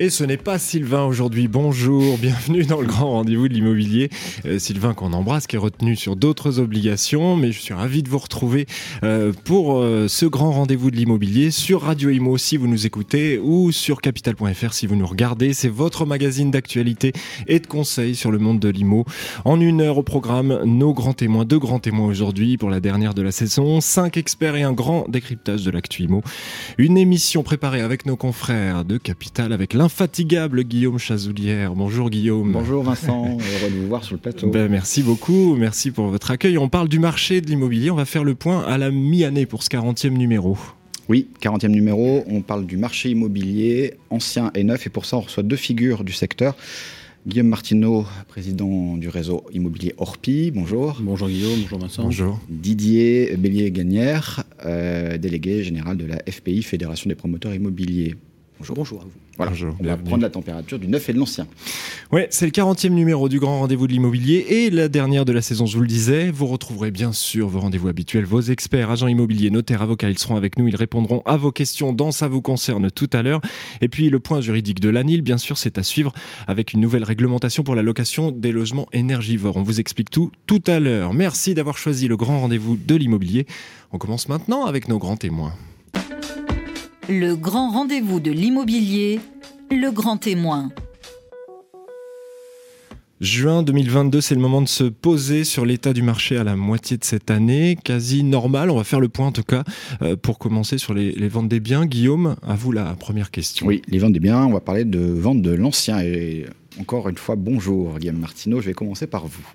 Et ce n'est pas Sylvain aujourd'hui. Bonjour, bienvenue dans le grand rendez-vous de l'immobilier. Euh, Sylvain qu'on embrasse, qui est retenu sur d'autres obligations, mais je suis ravi de vous retrouver euh, pour euh, ce grand rendez-vous de l'immobilier sur Radio Imo si vous nous écoutez ou sur capital.fr si vous nous regardez. C'est votre magazine d'actualité et de conseils sur le monde de l'IMO. En une heure au programme, nos grands témoins, deux grands témoins aujourd'hui pour la dernière de la saison, cinq experts et un grand décryptage de l'actu IMO. Une émission préparée avec nos confrères de Capital avec l'un infatigable Guillaume Chazoulière. Bonjour Guillaume. Bonjour Vincent, heureux de vous voir sur le plateau. Ben, merci beaucoup, merci pour votre accueil. On parle du marché de l'immobilier, on va faire le point à la mi-année pour ce 40e numéro. Oui, 40e numéro, on parle du marché immobilier ancien et neuf et pour ça on reçoit deux figures du secteur. Guillaume Martineau, président du réseau immobilier Orpi, bonjour. Bonjour Guillaume, bonjour Vincent. Bonjour. Didier Bélier-Gagnère, euh, délégué général de la FPI, Fédération des promoteurs immobiliers. Bonjour. Bonjour à vous. Voilà, Bonjour, on va bienvenue. prendre la température du neuf et de l'ancien. Ouais, c'est le 40e numéro du grand rendez-vous de l'immobilier et la dernière de la saison, je vous le disais. Vous retrouverez bien sûr vos rendez-vous habituels, vos experts, agents immobiliers, notaires, avocats, ils seront avec nous, ils répondront à vos questions dans Ça vous concerne tout à l'heure. Et puis le point juridique de l'ANIL, bien sûr, c'est à suivre avec une nouvelle réglementation pour la location des logements énergivores. On vous explique tout tout à l'heure. Merci d'avoir choisi le grand rendez-vous de l'immobilier. On commence maintenant avec nos grands témoins. Le grand rendez-vous de l'immobilier, le grand témoin. Juin 2022, c'est le moment de se poser sur l'état du marché à la moitié de cette année, quasi normal. On va faire le point en tout cas euh, pour commencer sur les, les ventes des biens. Guillaume, à vous la première question. Oui, les ventes des biens, on va parler de vente de l'ancien. Et encore une fois, bonjour Guillaume Martineau, je vais commencer par vous.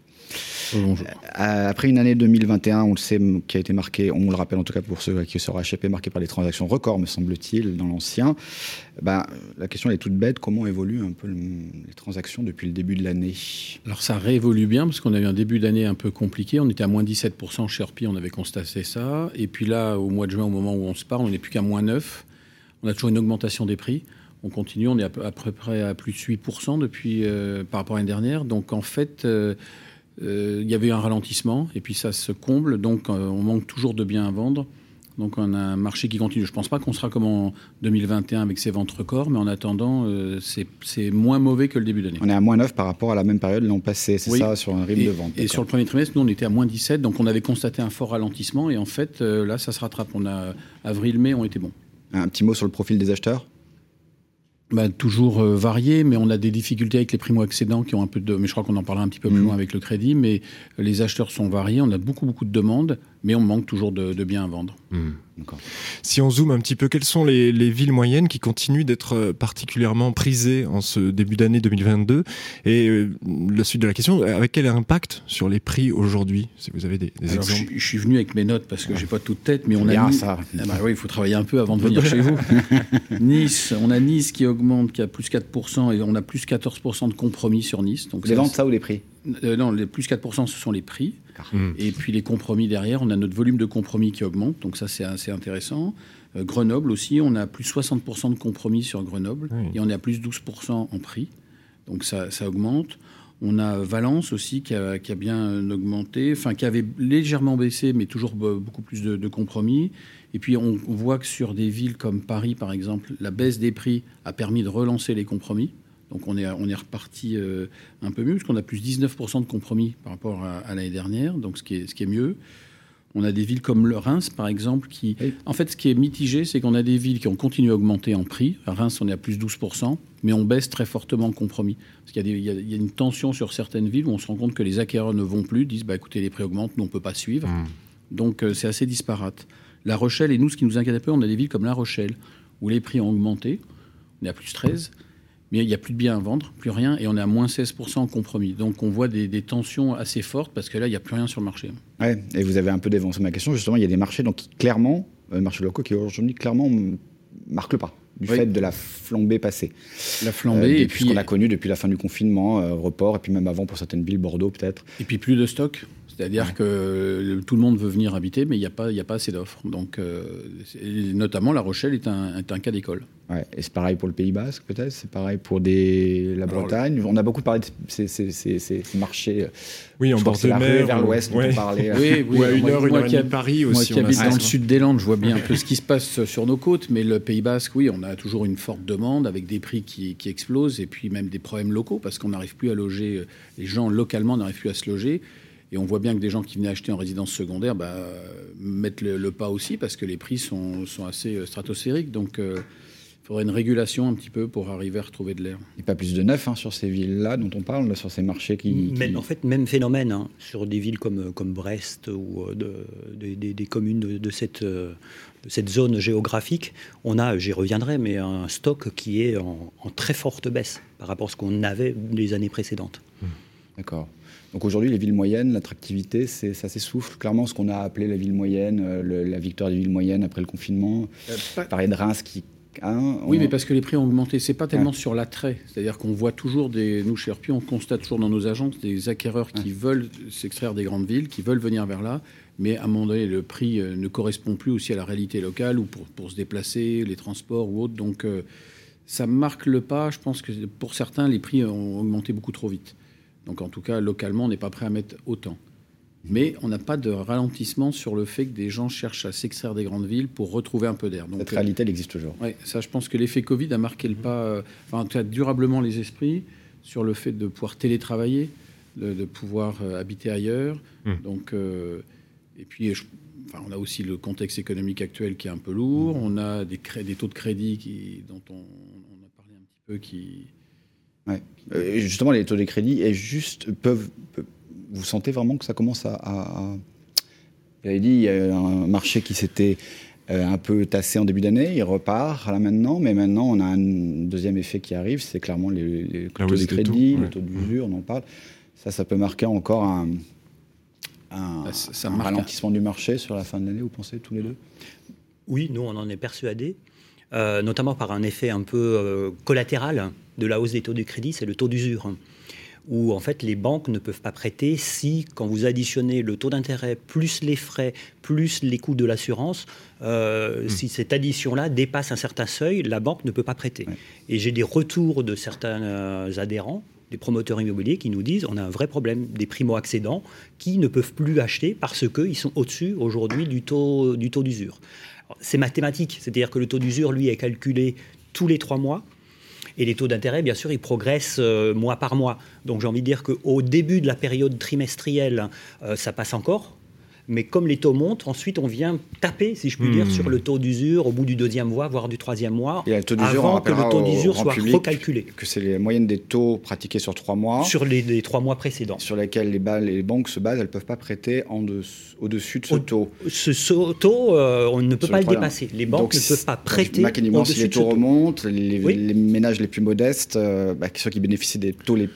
Euh, Après une année 2021, on le sait, qui a été marquée, on le rappelle en tout cas pour ceux qui sera HP, marquée par des transactions records, me semble-t-il, dans l'ancien. Ben, la question elle est toute bête, comment évoluent un peu le- les transactions depuis le début de l'année? Alors ça réévolue bien parce qu'on a eu un début d'année un peu compliqué. On était à moins 17% chez Orpi, on avait constaté ça. Et puis là, au mois de juin, au moment où on se parle, on n'est plus qu'à moins 9. On a toujours une augmentation des prix. On continue, on est à peu, à peu près à plus de 8% depuis, euh, par rapport à l'année dernière. Donc en fait, euh, il y avait eu un ralentissement et puis ça se comble. Donc euh, on manque toujours de biens à vendre. Donc on a un marché qui continue. Je ne pense pas qu'on sera comme en 2021 avec ses ventes records, mais en attendant, euh, c'est moins mauvais que le début d'année. On est à moins 9 par rapport à la même période l'an passé, c'est Oui. ça, sur un rythme Et, de vente. et sur le premier trimestre, nous, on était à moins 17, donc on avait constaté un fort ralentissement. Et en fait, euh, là, ça se rattrape. On a avril-mai ont été bons. Un petit mot sur le profil des acheteurs? Bah, toujours euh, varié, mais on a des difficultés avec les primo-accédants qui ont un peu de. Mais je crois qu'on en parlera un petit peu plus Mhm. loin avec le crédit. Mais les acheteurs sont variés. On a beaucoup, beaucoup de demandes, mais on manque toujours de, de biens à vendre. Hmm. Si on zoome un petit peu, quelles sont les, les villes moyennes qui continuent d'être euh, particulièrement prisées en ce début d'année 2022 Et euh, la suite de la question, avec quel impact sur les prix aujourd'hui Si vous avez des, des Alors, je, exemples. suis- je suis venu avec mes notes parce que j'ai pas toute tête, mais on a mis- ça. Ah bah oui, il faut travailler un peu avant de venir chez vous. Nice, on a Nice qui augmente, qui a plus 4%, et on a plus 14% de compromis sur Nice. Donc Les ça, ventes, ça ou les prix? Euh, non, les plus 4%, ce sont les prix. Hmm. Et puis les compromis derrière, on a notre volume de compromis qui augmente. Donc ça, c'est assez intéressant. Euh, Grenoble aussi, on a plus 60% de compromis sur Grenoble. Oui. Et on est à plus 12% en prix. Donc ça, ça augmente. On a Valence aussi qui a, qui a bien augmenté, enfin qui avait légèrement baissé, mais toujours be- beaucoup plus de, de compromis. Et puis on voit que sur des villes comme Paris, par exemple, la baisse des prix a permis de relancer les compromis. Donc on est, on est reparti euh, un peu mieux, parce qu'on a plus 19% de compromis par rapport à, à l'année dernière, donc ce qui, est, ce qui est mieux. On a des villes comme le Reims, par exemple, qui... Oui. En fait, ce qui est mitigé, c'est qu'on a des villes qui ont continué à augmenter en prix. À Reims, on est à plus 12%, mais on baisse très fortement le compromis. Parce qu'il y, y a- il y a une tension sur certaines villes où on se rend compte que les acquéreurs ne vont plus, disent, bah, écoutez, les prix augmentent, nous, on ne peut pas suivre. Hmm. Donc euh, c'est assez disparate. La Rochelle, et nous, ce qui nous inquiète un peu, on a des villes comme La Rochelle, où les prix ont augmenté, on est à plus 13, mais il n'y a plus de biens à vendre, plus rien, et on est à moins 16% en compromis. Donc on voit des, des tensions assez fortes, parce que là, il n'y a plus rien sur le marché. Ouais, et vous avez un peu dévancé ma question. Justement, il y a des marchés donc, qui, clairement, euh, marchés locaux qui aujourd'hui clairement marquent le pas du Oui. fait de la flambée passée. La Euh, flambée, et, depuis ce puis, qu'on a connu depuis la fin du confinement, euh, report, et puis même avant pour certaines villes, Bordeaux peut-être. et puis plus de stock. C'est-à-dire que tout le monde veut venir habiter, mais il n'y a, pas, a pas assez d'offres. Donc, notamment, La Rochelle est un, est un cas d'école. Ouais, et c'est pareil pour le Pays Basque, peut-être? C'est pareil pour des... la Bretagne? On a beaucoup parlé de ces, ces, ces, ces marchés. Oui, en bord de mer. vers l'ouest, on parlait. Oui, oui, ou à une heure, une heure et Paris aussi. Moi qui habite dans le sud des Landes, je vois bien un peu ce qui se passe sur nos côtes, mais le Pays Basque, oui, on a toujours une forte demande avec des prix qui, qui explosent et puis même des problèmes locaux parce qu'on n'arrive plus à loger, les gens localement n'arrivent plus à se loger. Et on voit bien que des gens qui venaient acheter en résidence secondaire bah, mettent le, pas aussi parce que les prix sont, sont assez euh, stratosphériques. Donc, euh, il faudrait une régulation un petit peu pour arriver à retrouver de l'air. Et pas plus de neuf hein, sur ces villes-là dont on parle, sur ces marchés qui. En fait, même phénomène hein, sur des villes comme, comme Brest ou euh, de, des, communes de, cette, de cette zone géographique. On a, j'y reviendrai, mais un stock qui est en, très forte baisse par rapport à ce qu'on avait les années précédentes. Mmh. D'accord. Donc aujourd'hui, les villes moyennes, l'attractivité, ça s'essouffle. Clairement, ce qu'on a appelé la ville moyenne, euh, la victoire des villes moyennes après le confinement. Euh, Pareil de Reims qui Hein, oui, mais parce que les prix ont augmenté. C'est pas tellement sur l'attrait. C'est-à-dire qu'on voit toujours des. Nous, chez Herpi, on constate toujours dans nos agences des acquéreurs qui veulent s'extraire des grandes villes, qui veulent venir vers là, mais à un moment donné, le prix euh, ne correspond plus aussi à la réalité locale ou pour, pour se déplacer, les transports ou autres. Donc, euh, ça marque le pas. Je pense que pour certains, les prix ont augmenté beaucoup trop vite. Donc, en tout cas, localement, on n'est pas prêt à mettre autant. Mais on n'a pas de ralentissement sur le fait que des gens cherchent à s'extraire des grandes villes pour retrouver un peu d'air. Cette réalité, elle existe toujours. Oui, ça, je pense que l'effet Covid a marqué le pas, euh, enfin, en tout cas, durablement les esprits sur le fait de pouvoir télétravailler, de, pouvoir euh, habiter ailleurs. Mmh. Donc, euh, et puis, enfin, on a aussi le contexte économique actuel qui est un peu lourd. Mmh. On a des, des, taux de crédit qui, dont on, a parlé un petit peu qui. Ouais. justement, les taux de crédit est juste, peuvent, peuvent vous sentez vraiment que ça commence à. à... Vous avez dit, il y a un marché qui s'était euh, un peu tassé en début d'année, il repart là maintenant, mais maintenant on a un deuxième effet qui arrive, c'est clairement les, taux de crédit, les taux d'usure, on en parle. Ça, ça peut marquer encore un, un, bah, ralentissement du marché sur la fin de l'année, vous pensez tous les deux? Oui, nous on en est persuadés. Euh, notamment par un effet un peu euh, collatéral de la hausse des taux de crédit, c'est le taux d'usure où en fait les banques ne peuvent pas prêter si, quand vous additionnez le taux d'intérêt plus les frais plus les coûts de l'assurance, euh, hmm. si cette addition-là dépasse un certain seuil, la banque ne peut pas prêter. Et j'ai des retours de certains euh, adhérents des promoteurs immobiliers qui nous disent on a un vrai problème des primo-accédants qui ne peuvent plus acheter parce qu'ils sont au-dessus aujourd'hui du taux du taux d'usure. C'est mathématique, c'est-à-dire que le taux d'usure, lui, est calculé tous les trois mois. Et les taux d'intérêt, bien sûr, ils progressent euh, mois par mois. Donc j'ai envie de dire qu'au début de la période trimestrielle, euh, ça passe encore mais comme les taux montent, ensuite on vient taper, si je puis dire, hmm. sur le taux d'usure au bout du deuxième mois, voire du troisième mois, et taux avant que le taux d'usure soit recalculé. Que c'est les moyennes des taux pratiqués sur trois mois. Sur les, trois mois précédents. Sur lesquels les, les banques se basent, elles ne peuvent pas prêter au-dessus de ce taux. Ce, taux, euh, on ne peut pas le, dépasser. Les banques ne peuvent pas prêter au-dessus si les taux remontent, les, ménages les plus modestes, euh, bah, ceux qui bénéficient des taux les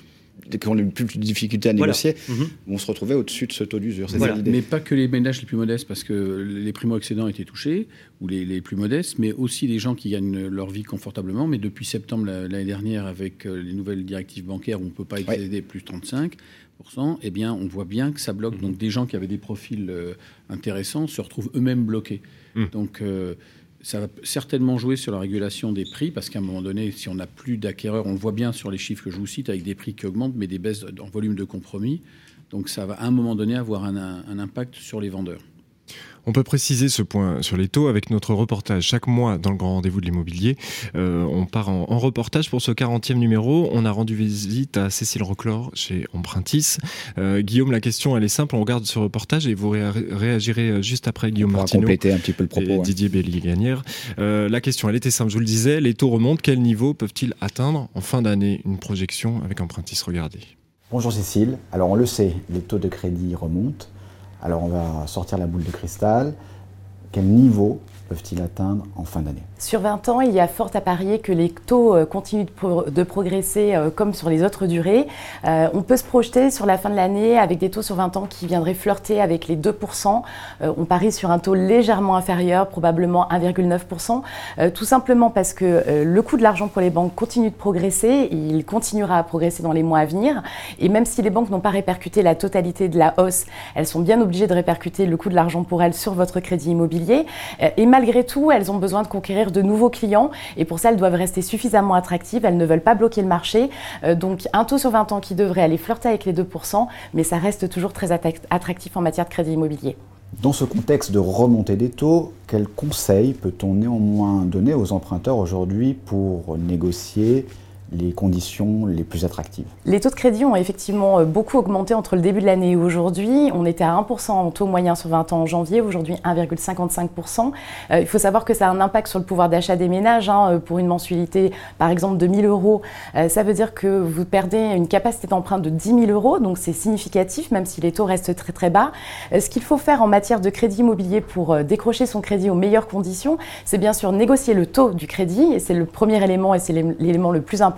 qui ont le plus de difficultés à négocier, mhm. vont se retrouver au-dessus de ce taux d'usure. Mais pas que les ménages les plus modestes, parce que les primo-accédants étaient touchés, ou les, plus modestes, mais aussi les gens qui gagnent leur vie confortablement. Mais depuis septembre l'année dernière, avec euh, les nouvelles directives bancaires, on ne peut pas excéder plus de 35 eh bien, on voit bien que ça bloque. Mhm. Donc, des gens qui avaient des profils euh, intéressants se retrouvent eux-mêmes bloqués. Mhm. Donc, euh, ça va certainement jouer sur la régulation des prix, parce qu'à un moment donné, si on n'a plus d'acquéreurs, on le voit bien sur les chiffres que je vous cite, avec des prix qui augmentent, mais des baisses en volume de compromis. Donc ça va à un moment donné avoir un impact sur les vendeurs. On peut préciser ce point sur les taux avec notre reportage chaque mois dans le grand rendez-vous de l'immobilier. Euh, on part en, reportage pour ce 40e numéro. On a rendu visite à Cécile Roclor chez Empruntis. Euh, Guillaume, la question elle est simple. On regarde ce reportage et vous réagirez euh, juste après Guillaume on Martineau. compléter un petit peu le propos. Didier Belliganière. la question elle était simple. Je vous le disais, les taux remontent. Quel niveau peuvent-ils atteindre en fin d'année? Une projection avec Empruntis. Regardez. Bonjour Cécile. Alors on le sait, les taux de crédit remontent. Alors on va sortir la boule de cristal. Quel niveau peuvent-ils atteindre en fin d'année? Sur 20 ans, il y a fort à parier que les taux euh, continuent de, progresser euh, comme sur les autres durées. Euh, on peut se projeter sur la fin de l'année avec des taux sur 20 ans qui viendraient flirter avec les 2%. on parie sur un taux légèrement inférieur, probablement 1,9%, tout simplement parce que le coût de l'argent pour les banques continue de progresser. Il continuera à progresser dans les mois à venir. Et même si les banques n'ont pas répercuté la totalité de la hausse, elles sont bien obligées de répercuter le coût de l'argent pour elles sur votre crédit immobilier. et malgré tout, elles ont besoin de conquérir de nouveaux clients et pour ça, elles doivent rester suffisamment attractives. Elles ne veulent pas bloquer le marché. Euh, donc, un taux sur 20 ans qui devrait aller flirter avec les 2%, mais ça reste toujours très attractif en matière de crédit immobilier. Dans ce contexte de remontée des taux, quels conseils peut-on néanmoins donner aux emprunteurs aujourd'hui pour négocier les conditions les plus attractives. Les taux de crédit ont effectivement euh, beaucoup augmenté entre le début de l'année et aujourd'hui. On était à 1% en taux moyen sur 20 ans en janvier, aujourd'hui 1,55%. Euh, il faut savoir que ça a un impact sur le pouvoir d'achat des ménages. Hein. Euh, pour une mensualité, par exemple, de 1000 euros, ça veut dire que vous perdez une capacité d'emprunt de 10 000 euros, donc c'est significatif, même si les taux restent très très bas. ce qu'il faut faire en matière de crédit immobilier pour décrocher son crédit aux meilleures conditions, c'est bien sûr négocier le taux du crédit, et c'est le premier élément et c'est l'élément le plus important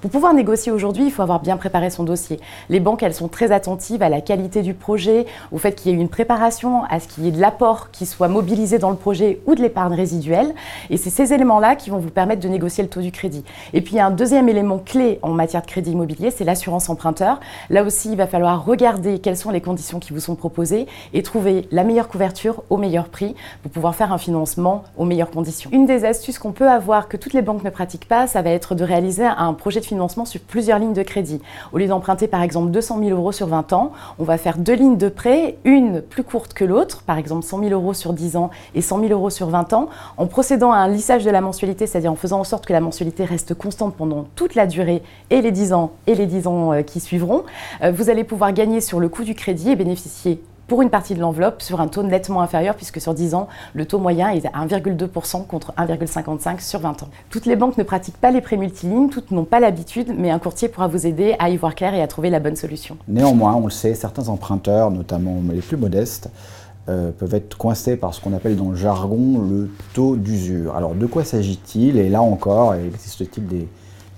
pour pouvoir négocier aujourd'hui, il faut avoir bien préparé son dossier. Les banques, elles sont très attentives à la qualité du projet, au fait qu'il y ait une préparation, à ce qu'il y ait de l'apport qui soit mobilisé dans le projet ou de l'épargne résiduelle. Et c'est ces éléments-là qui vont vous permettre de négocier le taux du crédit. Et puis, il y a un deuxième élément clé en matière de crédit immobilier, c'est l'assurance emprunteur. Là aussi, il va falloir regarder quelles sont les conditions qui vous sont proposées et trouver la meilleure couverture au meilleur prix pour pouvoir faire un financement aux meilleures conditions. Une des astuces qu'on peut avoir que toutes les banques ne pratiquent pas, ça va être de réaliser un projet de financement sur plusieurs lignes de crédit. Au lieu d'emprunter par exemple 200 000 euros sur 20 ans, on va faire deux lignes de prêt, une plus courte que l'autre, par exemple 100 000 euros sur 10 ans et 100 000 euros sur 20 ans, en procédant à un lissage de la mensualité, c'est-à-dire en faisant en sorte que la mensualité reste constante pendant toute la durée et les 10 ans et les 10 ans euh, qui suivront. Euh, vous allez pouvoir gagner sur le coût du crédit et bénéficier pour une partie de l'enveloppe sur un taux nettement inférieur, puisque sur 10 ans, le taux moyen est à 1,2% contre 1,55% sur 20 ans. Toutes les banques ne pratiquent pas les prêts multilignes, toutes n'ont pas l'habitude, mais un courtier pourra vous aider à y voir clair et à trouver la bonne solution. Néanmoins, on le sait, certains emprunteurs, notamment les plus modestes, euh, peuvent être coincés par ce qu'on appelle dans le jargon le taux d'usure. Alors de quoi s'agit-il? Et là encore, il existe-t-il des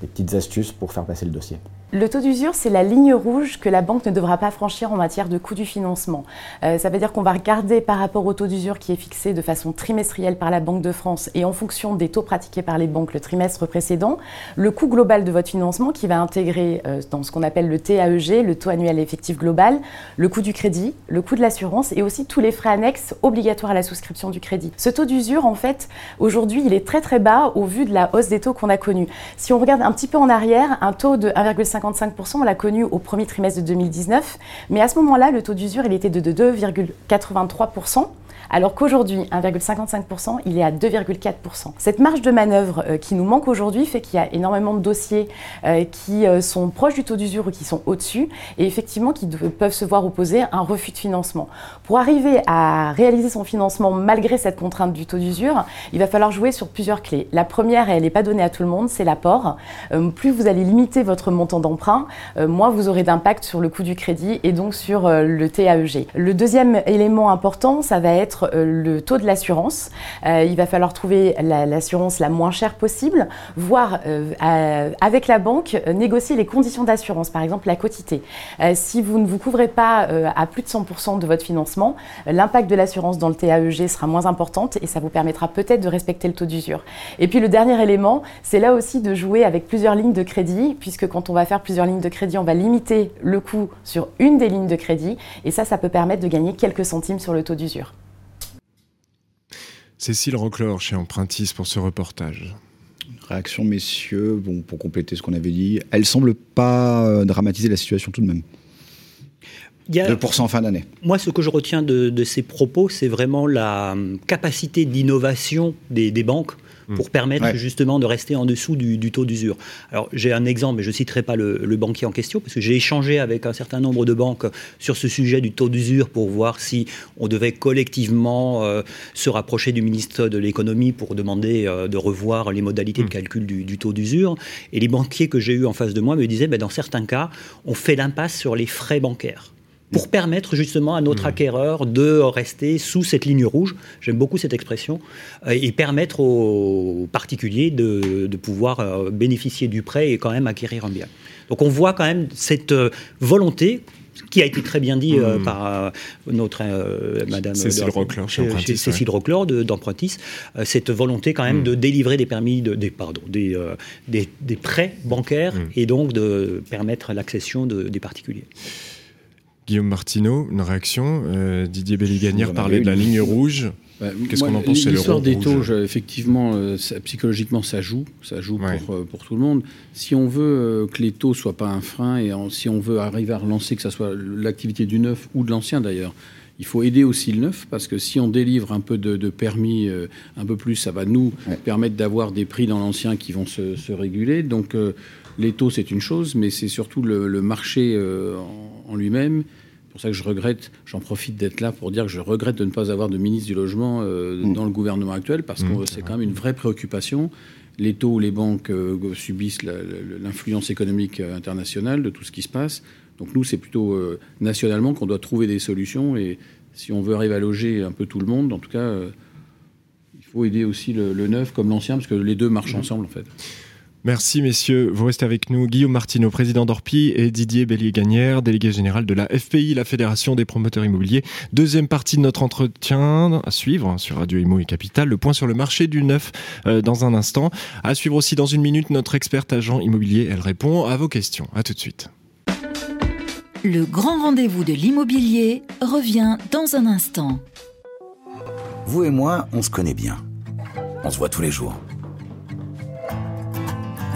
petites astuces pour faire passer le dossier le taux d'usure, c'est la ligne rouge que la banque ne devra pas franchir en matière de coût du financement. Euh, ça veut dire qu'on va regarder par rapport au taux d'usure qui est fixé de façon trimestrielle par la Banque de France et en fonction des taux pratiqués par les banques le trimestre précédent, le coût global de votre financement qui va intégrer euh, dans ce qu'on appelle le TAEG, le taux annuel effectif global, le coût du crédit, le coût de l'assurance et aussi tous les frais annexes obligatoires à la souscription du crédit. Ce taux d'usure, en fait, aujourd'hui, il est très très bas au vu de la hausse des taux qu'on a connue. Si on regarde un petit peu en arrière, un taux de 1,5 55%, on l'a connu au premier trimestre de 2019, mais à ce moment-là, le taux d'usure, était de 2,83% alors qu'aujourd'hui, 1,55%, il est à 2,4%. Cette marge de manœuvre euh, qui nous manque aujourd'hui fait qu'il y a énormément de dossiers euh, qui euh, sont proches du taux d'usure ou qui sont au-dessus et effectivement qui peuvent se voir opposer un refus de financement. Pour arriver à réaliser son financement malgré cette contrainte du taux d'usure, il va falloir jouer sur plusieurs clés. La première, elle n'est pas donnée à tout le monde, c'est l'apport. plus vous allez limiter votre montant d'emprunt, moins vous aurez d'impact sur le coût du crédit et donc sur le TAEG. Le deuxième élément important, ça va être euh, le taux de l'assurance. Euh, il va falloir trouver l'assurance la, moins chère possible, voire euh, avec la banque négocier les conditions d'assurance, par exemple la quotité. si vous ne vous couvrez pas à plus de 100% de votre financement, l'impact de l'assurance dans le TAEG sera moins importante et ça vous permettra peut-être de respecter le taux d'usure. Et puis le dernier élément, c'est là aussi de jouer avec plusieurs lignes de crédit, puisque quand on va faire plusieurs lignes de crédit, on va limiter le coût sur une des lignes de crédit et ça, ça peut permettre de gagner quelques centimes sur le taux d'usure. Cécile Roclor chez Empruntis pour ce reportage. Réaction, messieurs, bon, pour compléter ce qu'on avait dit, elle ne semble pas euh, dramatiser la situation tout de même. Il y a, 2% fin d'année. Moi, ce que je retiens de, ces propos, c'est vraiment la hum, capacité d'innovation des, banques Mm. pour permettre justement de rester en dessous du, taux d'usure. Alors j'ai un exemple, mais je ne citerai pas le, banquier en question, parce que j'ai échangé avec un certain nombre de banques sur ce sujet du taux d'usure pour voir si on devait collectivement euh, se rapprocher du ministre de l'économie pour demander euh, de revoir les modalités de mm. calcul du, taux d'usure. Et les banquiers que j'ai eus en face de moi me disaient, ben, dans certains cas, on fait l'impasse sur les frais bancaires. Pour permettre justement à notre mmh. acquéreur de rester sous cette ligne rouge, j'aime beaucoup cette expression, et permettre aux particuliers de, de pouvoir bénéficier du prêt et quand même acquérir un bien. Donc on voit quand même cette volonté qui a été très bien dit euh, hmm. par euh, notre euh, Madame Cécile Roclor, Cécile d'Empruntis, cette volonté quand même hmm. de délivrer des permis, de, des, pardon, des, des, prêts bancaires et donc de permettre l'accession des particuliers. Guillaume Martineau, une réaction. Didier Belliganière parlait de la ligne rouge. Bah, Qu'est-ce qu'on en pense L'histoire des taux, effectivement, euh, psychologiquement, ça joue. Ça joue pour, euh, pour, tout le monde. Si on veut euh, que les taux ne soient pas un frein et si on veut arriver à relancer, que ce soit l'activité du neuf ou de l'ancien d'ailleurs, il faut aider aussi le neuf parce que si on délivre un peu de, permis un peu plus, ça va nous permettre d'avoir des prix dans l'ancien qui vont se, réguler. Donc les taux, c'est une chose, mais c'est surtout le, marché en lui-même pour ça que je regrette, j'en profite d'être là pour dire que je regrette de ne pas avoir de ministre du logement euh, mm. dans le gouvernement actuel, parce que mm. c'est quand même une vraie préoccupation. Les taux, les banques euh, subissent l'influence économique euh, internationale de tout ce qui se passe. Donc nous, c'est plutôt nationalement qu'on doit trouver des solutions. Et si on veut arriver à loger un peu tout le monde, en tout cas, il faut aider aussi le, le neuf comme l'ancien, parce que les deux marchent mm. ensemble, en fait. Merci messieurs, vous restez avec nous. Guillaume Martineau, président d'Orpi et Didier Bellier-Gagnère, délégué général de la FPI, la Fédération des promoteurs immobiliers. Deuxième partie de notre entretien à suivre sur Radio Imo et Capital, le point sur le marché du neuf euh, dans un instant. À suivre aussi dans une minute notre experte agent immobilier, elle répond à vos questions. À tout de suite. Le grand rendez-vous de l'immobilier revient dans un instant. Vous et moi, on se connaît bien. On se voit tous les jours.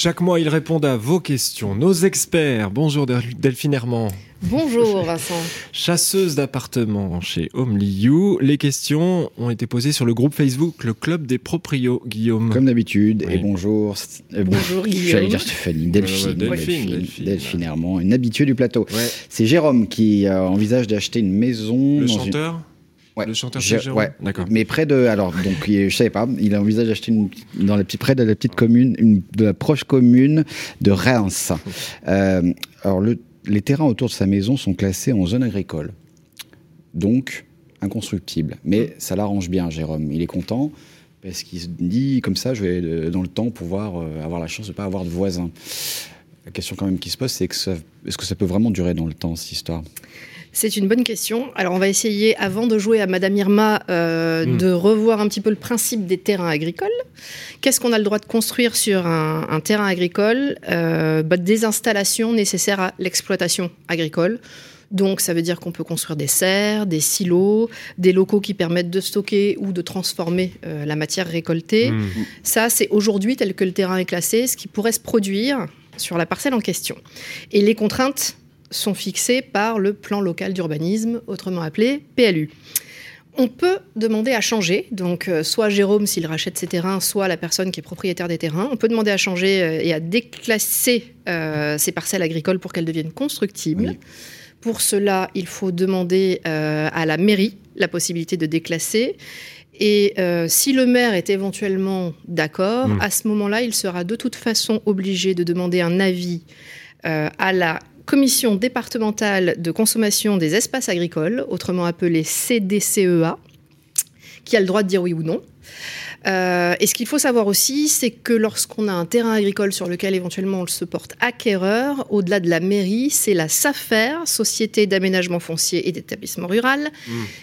Chaque mois, ils répondent à vos questions. Nos experts. Bonjour Delphine Herman. Bonjour Vincent. Chasseuse d'appartements chez Homeliu. Les questions ont été posées sur le groupe Facebook, le Club des Proprios, Guillaume. Comme d'habitude. Et bonjour. Euh, bonjour Guillaume. J'allais dire Stéphanie. Delphine. Delphine, Delphine, Herman, une habituée du plateau. C'est Jérôme qui euh, envisage d'acheter une maison. Le chanteur le chanteur ouais. d'accord. Mais près de, alors donc je savais pas, il envisage d'acheter dans la petite près de la petite commune, une, de la proche commune de Reims. Euh, alors le, les terrains autour de sa maison sont classés en zone agricole, donc inconstructibles. Mais ça l'arrange bien, Jérôme. Il est content parce qu'il se dit comme ça, je vais euh, dans le temps pouvoir euh, avoir la chance de ne pas avoir de voisins. La question quand même qui se pose, c'est est-ce que ça peut vraiment durer dans le temps cette histoire? C'est une bonne question. Alors, on va essayer, avant de jouer à Madame Irma, euh, hmm. de revoir un petit peu le principe des terrains agricoles. Qu'est-ce qu'on a le droit de construire sur un, terrain agricole euh, bah, Des installations nécessaires à l'exploitation agricole. Donc, ça veut dire qu'on peut construire des serres, des silos, des locaux qui permettent de stocker ou de transformer euh, la matière récoltée. Hmm. Ça, c'est aujourd'hui, tel que le terrain est classé, ce qui pourrait se produire sur la parcelle en question. Et les contraintes sont fixés par le plan local d'urbanisme, autrement appelé PLU. On peut demander à changer, donc euh, soit Jérôme s'il rachète ses terrains, soit la personne qui est propriétaire des terrains. On peut demander à changer euh, et à déclasser euh, ces parcelles agricoles pour qu'elles deviennent constructibles. Pour cela, il faut demander à la mairie la possibilité de déclasser. Et si le maire est éventuellement d'accord, Mm. à ce moment-là, il sera de toute façon obligé de demander un avis à la commission départementale de consommation des espaces agricoles, autrement appelée CDCEA, qui a le droit de dire oui ou non. Euh, et ce qu'il faut savoir aussi, c'est que lorsqu'on a un terrain agricole sur lequel éventuellement on se porte acquéreur, au-delà de la mairie, c'est la SAFER, Société d'aménagement foncier et d'établissement rural,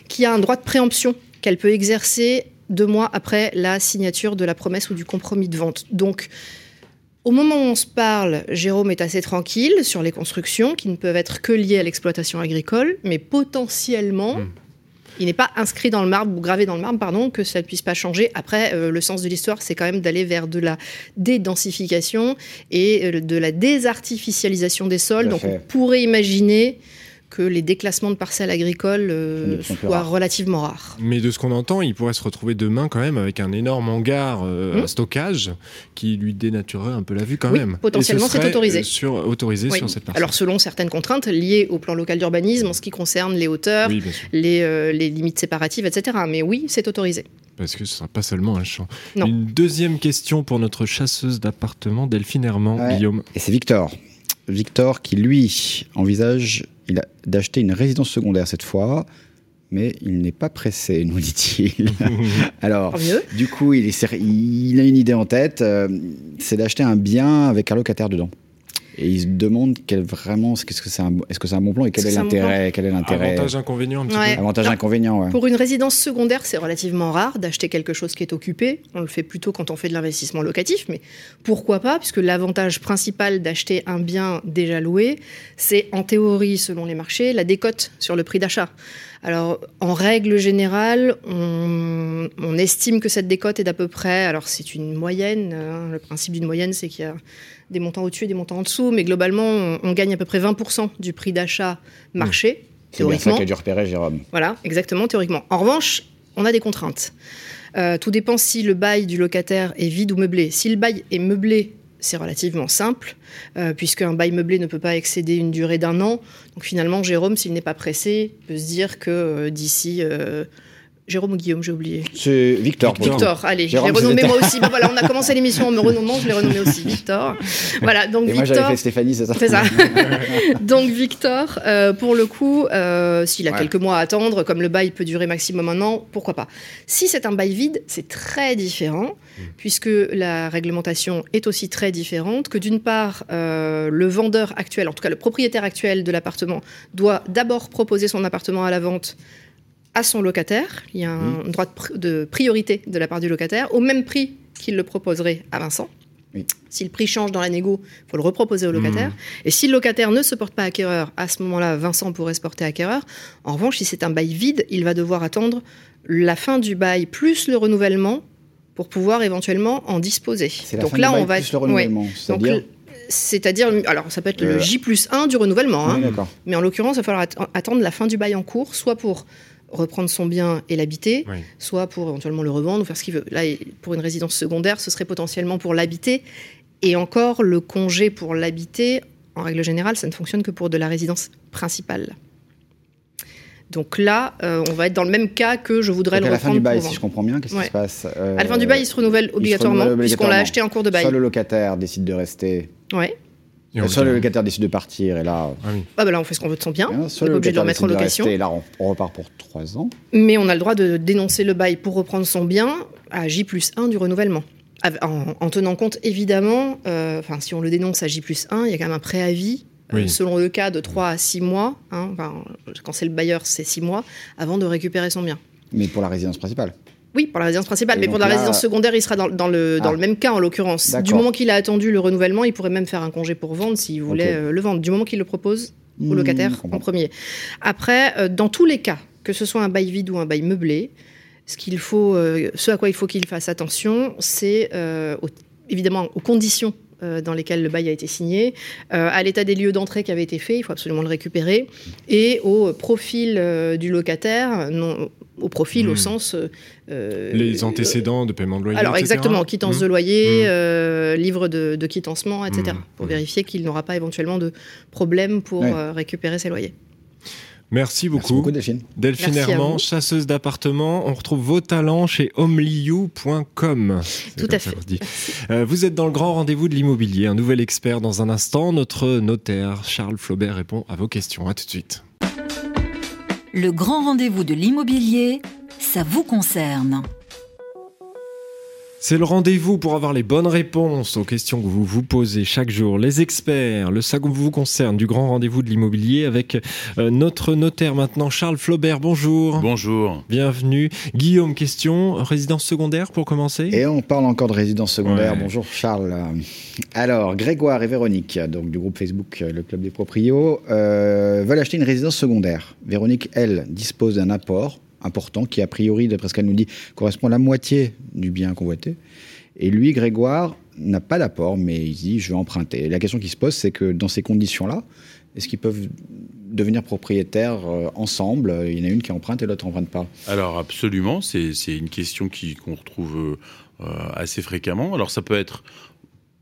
qui a un droit de préemption qu'elle peut exercer deux mois après la signature de la promesse ou du compromis de vente. Donc, au moment où on se parle, Jérôme est assez tranquille sur les constructions qui ne peuvent être que liées à l'exploitation agricole, mais potentiellement, il n'est pas inscrit dans le marbre ou gravé dans le marbre, pardon, que ça ne puisse pas changer. Après, euh, le sens de l'histoire, c'est quand même d'aller vers de la dédensification et euh, de la désartificialisation des sols. Donc, fait. on pourrait imaginer que les déclassements de parcelles agricoles euh, soient rares. relativement rares. Mais de ce qu'on entend, il pourrait se retrouver demain quand même avec un énorme hangar euh, à stockage qui lui dénaturerait un peu la vue quand Oui, même. potentiellement, ce c'est autorisé. euh, Sur, autorisé Oui. sur cette partie. Alors, selon certaines contraintes liées au plan local d'urbanisme en ce qui concerne les hauteurs, oui, les, euh, les limites séparatives, etc. Mais oui, c'est autorisé. Parce que ce sera pas seulement un champ. Non. Une deuxième question pour notre chasseuse d'appartements, Delphine Herman, Ouais. Guillaume. Et c'est Victor. Victor qui, lui, envisage il a- d'acheter une résidence secondaire cette fois, mais il n'est pas pressé, nous dit-il. Alors, du coup, il, est il a une idée en tête, euh, c'est d'acheter un bien avec un locataire dedans. Et il se demande quel vraiment, qu'est-ce que c'est un, est-ce que c'est un bon plan et quel est bon l'intérêt, quel est l'intérêt, Avantage, inconvénient un petit Ouais. peu. avantage, Non. inconvénient, ouais. Pour une résidence secondaire, c'est relativement rare d'acheter quelque chose qui est occupé. On le fait plutôt quand on fait de l'investissement locatif, mais pourquoi pas Puisque l'avantage principal d'acheter un bien déjà loué, c'est en théorie, selon les marchés, la décote sur le prix d'achat. Alors, en règle générale, on, on estime que cette décote est d'à peu près, alors c'est une moyenne, hein, le principe d'une moyenne, c'est qu'il y a des montants au-dessus et des montants en dessous, mais globalement, on, on gagne à peu près 20% du prix d'achat marché, C'est bien ça théoriquement. qu'a dû repérer Jérôme. Voilà, exactement, théoriquement. En revanche, on a des contraintes. Euh, tout dépend si le bail du locataire est vide ou meublé. Si le bail est meublé, c'est relativement simple, euh, puisqu'un bail meublé ne peut pas excéder une durée d'un an. Donc finalement, Jérôme, s'il n'est pas pressé, peut se dire que euh, d'ici... Jérôme ou Guillaume, j'ai oublié. C'est Victor. Victor, allez, Jérôme, je l'ai renommé moi aussi. Ben voilà, on a commencé l'émission en me renommant, je l'ai renommé aussi, Victor. Voilà, donc Et moi, Victor... j'avais fait Stéphanie, c'est ça C'est ça. Donc Victor, euh, pour le coup, euh, s'il a Ouais. quelques mois à attendre, comme le bail peut durer maximum un an, pourquoi pas? Si c'est un bail vide, c'est très différent, puisque la réglementation est aussi très différente, que d'une part, euh, le vendeur actuel, en tout cas le propriétaire actuel de l'appartement, doit d'abord proposer son appartement à la vente à son locataire. Il y a un droit de, pr- de priorité de la part du locataire, au même prix qu'il le proposerait à Vincent. Oui. Si le prix change dans la négo, il faut le reproposer au locataire. Et si le locataire ne se porte pas acquéreur, à ce moment-là, Vincent pourrait se porter acquéreur. En revanche, si c'est un bail vide, il va devoir attendre la fin du bail plus le renouvellement pour pouvoir éventuellement en disposer. La Donc fin là, du bail on va plus le renouvellement. C'est-à-dire alors ça peut être Euh, le J plus 1 du renouvellement, hein. Oui, mais en l'occurrence, il va falloir att- attendre la fin du bail en cours, soit pour reprendre son bien et l'habiter, Oui. soit pour éventuellement le revendre ou faire ce qu'il veut. Là, pour une résidence secondaire, ce serait potentiellement pour l'habiter. Et encore, le congé pour l'habiter, en règle générale, ça ne fonctionne que pour de la résidence principale. Donc là, euh, on va être dans le même cas que je voudrais Donc le à la fin du bail, pour si je comprends bien, qu'est-ce Ouais. qui se passe Euh, À la fin du bail, il se renouvelle obligatoirement, puisqu'on l'a acheté en cours de bail. Soit le locataire décide de rester, Ouais. Et on soit le locataire décide de partir, et là, Ah oui. Ah bah là, on fait ce qu'on veut de son bien. hein, on n'est le pas obligé de le remettre en location. rester, et là, on, on repart pour trois ans. Mais on a le droit de dénoncer le bail pour reprendre son bien à J plus 1 du renouvellement. En, en tenant compte, évidemment, euh, enfin, si on le dénonce à J plus 1, il y a quand même un préavis, euh, Oui. selon le cas, de 3 à 6 mois. hein, enfin, quand c'est le bailleur, c'est 6 mois, avant de récupérer son bien. Mais pour la résidence principale. Oui, pour la résidence principale, Et mais pour la là- résidence secondaire, il sera dans, dans le, dans Ah. le même cas en l'occurrence. Du moment qu'il a attendu le renouvellement, il pourrait même faire un congé pour vendre s'il voulait euh, le vendre. Du moment qu'il le propose au Hmm, locataire en premier. Après, euh, dans tous les cas, que ce soit un bail vide ou un bail meublé, ce qu'il faut, euh, ce à quoi il faut qu'il fasse attention, c'est évidemment aux conditions dans lesquels le bail a été signé, euh, à l'état des lieux d'entrée qui avait été fait, il faut absolument le récupérer, et au profil euh, du locataire, non, au profil au Hmm. sens... euh, Les antécédents de paiement de loyer. alors etc. exactement, quittance Mmh. de loyer, Mmh. euh, livre de, de quittancement, etc. Mmh. Pour vérifier qu'il n'aura pas éventuellement de problème pour Ouais. euh, récupérer ses loyers. Merci beaucoup. Merci beaucoup, Delphine. Delphine Merci Herman, chasseuse d'appartements. On retrouve vos talents chez homeliu.com. C'est Tout à fait. Euh, vous êtes dans le grand rendez-vous de l'immobilier. Un nouvel expert dans un instant. Notre notaire Charles Flaubert répond à vos questions. À tout de suite. Le grand rendez-vous de l'immobilier, ça vous concerne. C'est le rendez-vous pour avoir les bonnes réponses aux questions que vous vous posez chaque jour. Les experts, le ça vous concerne du grand rendez-vous de l'immobilier avec euh, notre notaire maintenant, Charles Flaubert. Bonjour. Bonjour. Bienvenue. Guillaume, question. Résidence secondaire pour commencer? Et on parle encore de résidence secondaire. Ouais. Bonjour Charles. Alors, Grégoire et Véronique, donc du groupe Facebook euh, Le Club des Proprios, euh, veulent acheter une résidence secondaire. Véronique, elle, dispose d'un apport important qui, a priori, d'après ce qu'elle nous dit, correspond à la moitié du bien convoité. Et lui, Grégoire, n'a pas d'apport, mais il dit je vais emprunter. La question qui se pose, c'est que dans ces conditions-là, est-ce qu'ils peuvent devenir propriétaires euh, ensemble? Il y en a une qui emprunte et l'autre n'emprunte pas. Alors absolument, c'est une question qu'on retrouve euh, assez fréquemment. Alors ça peut être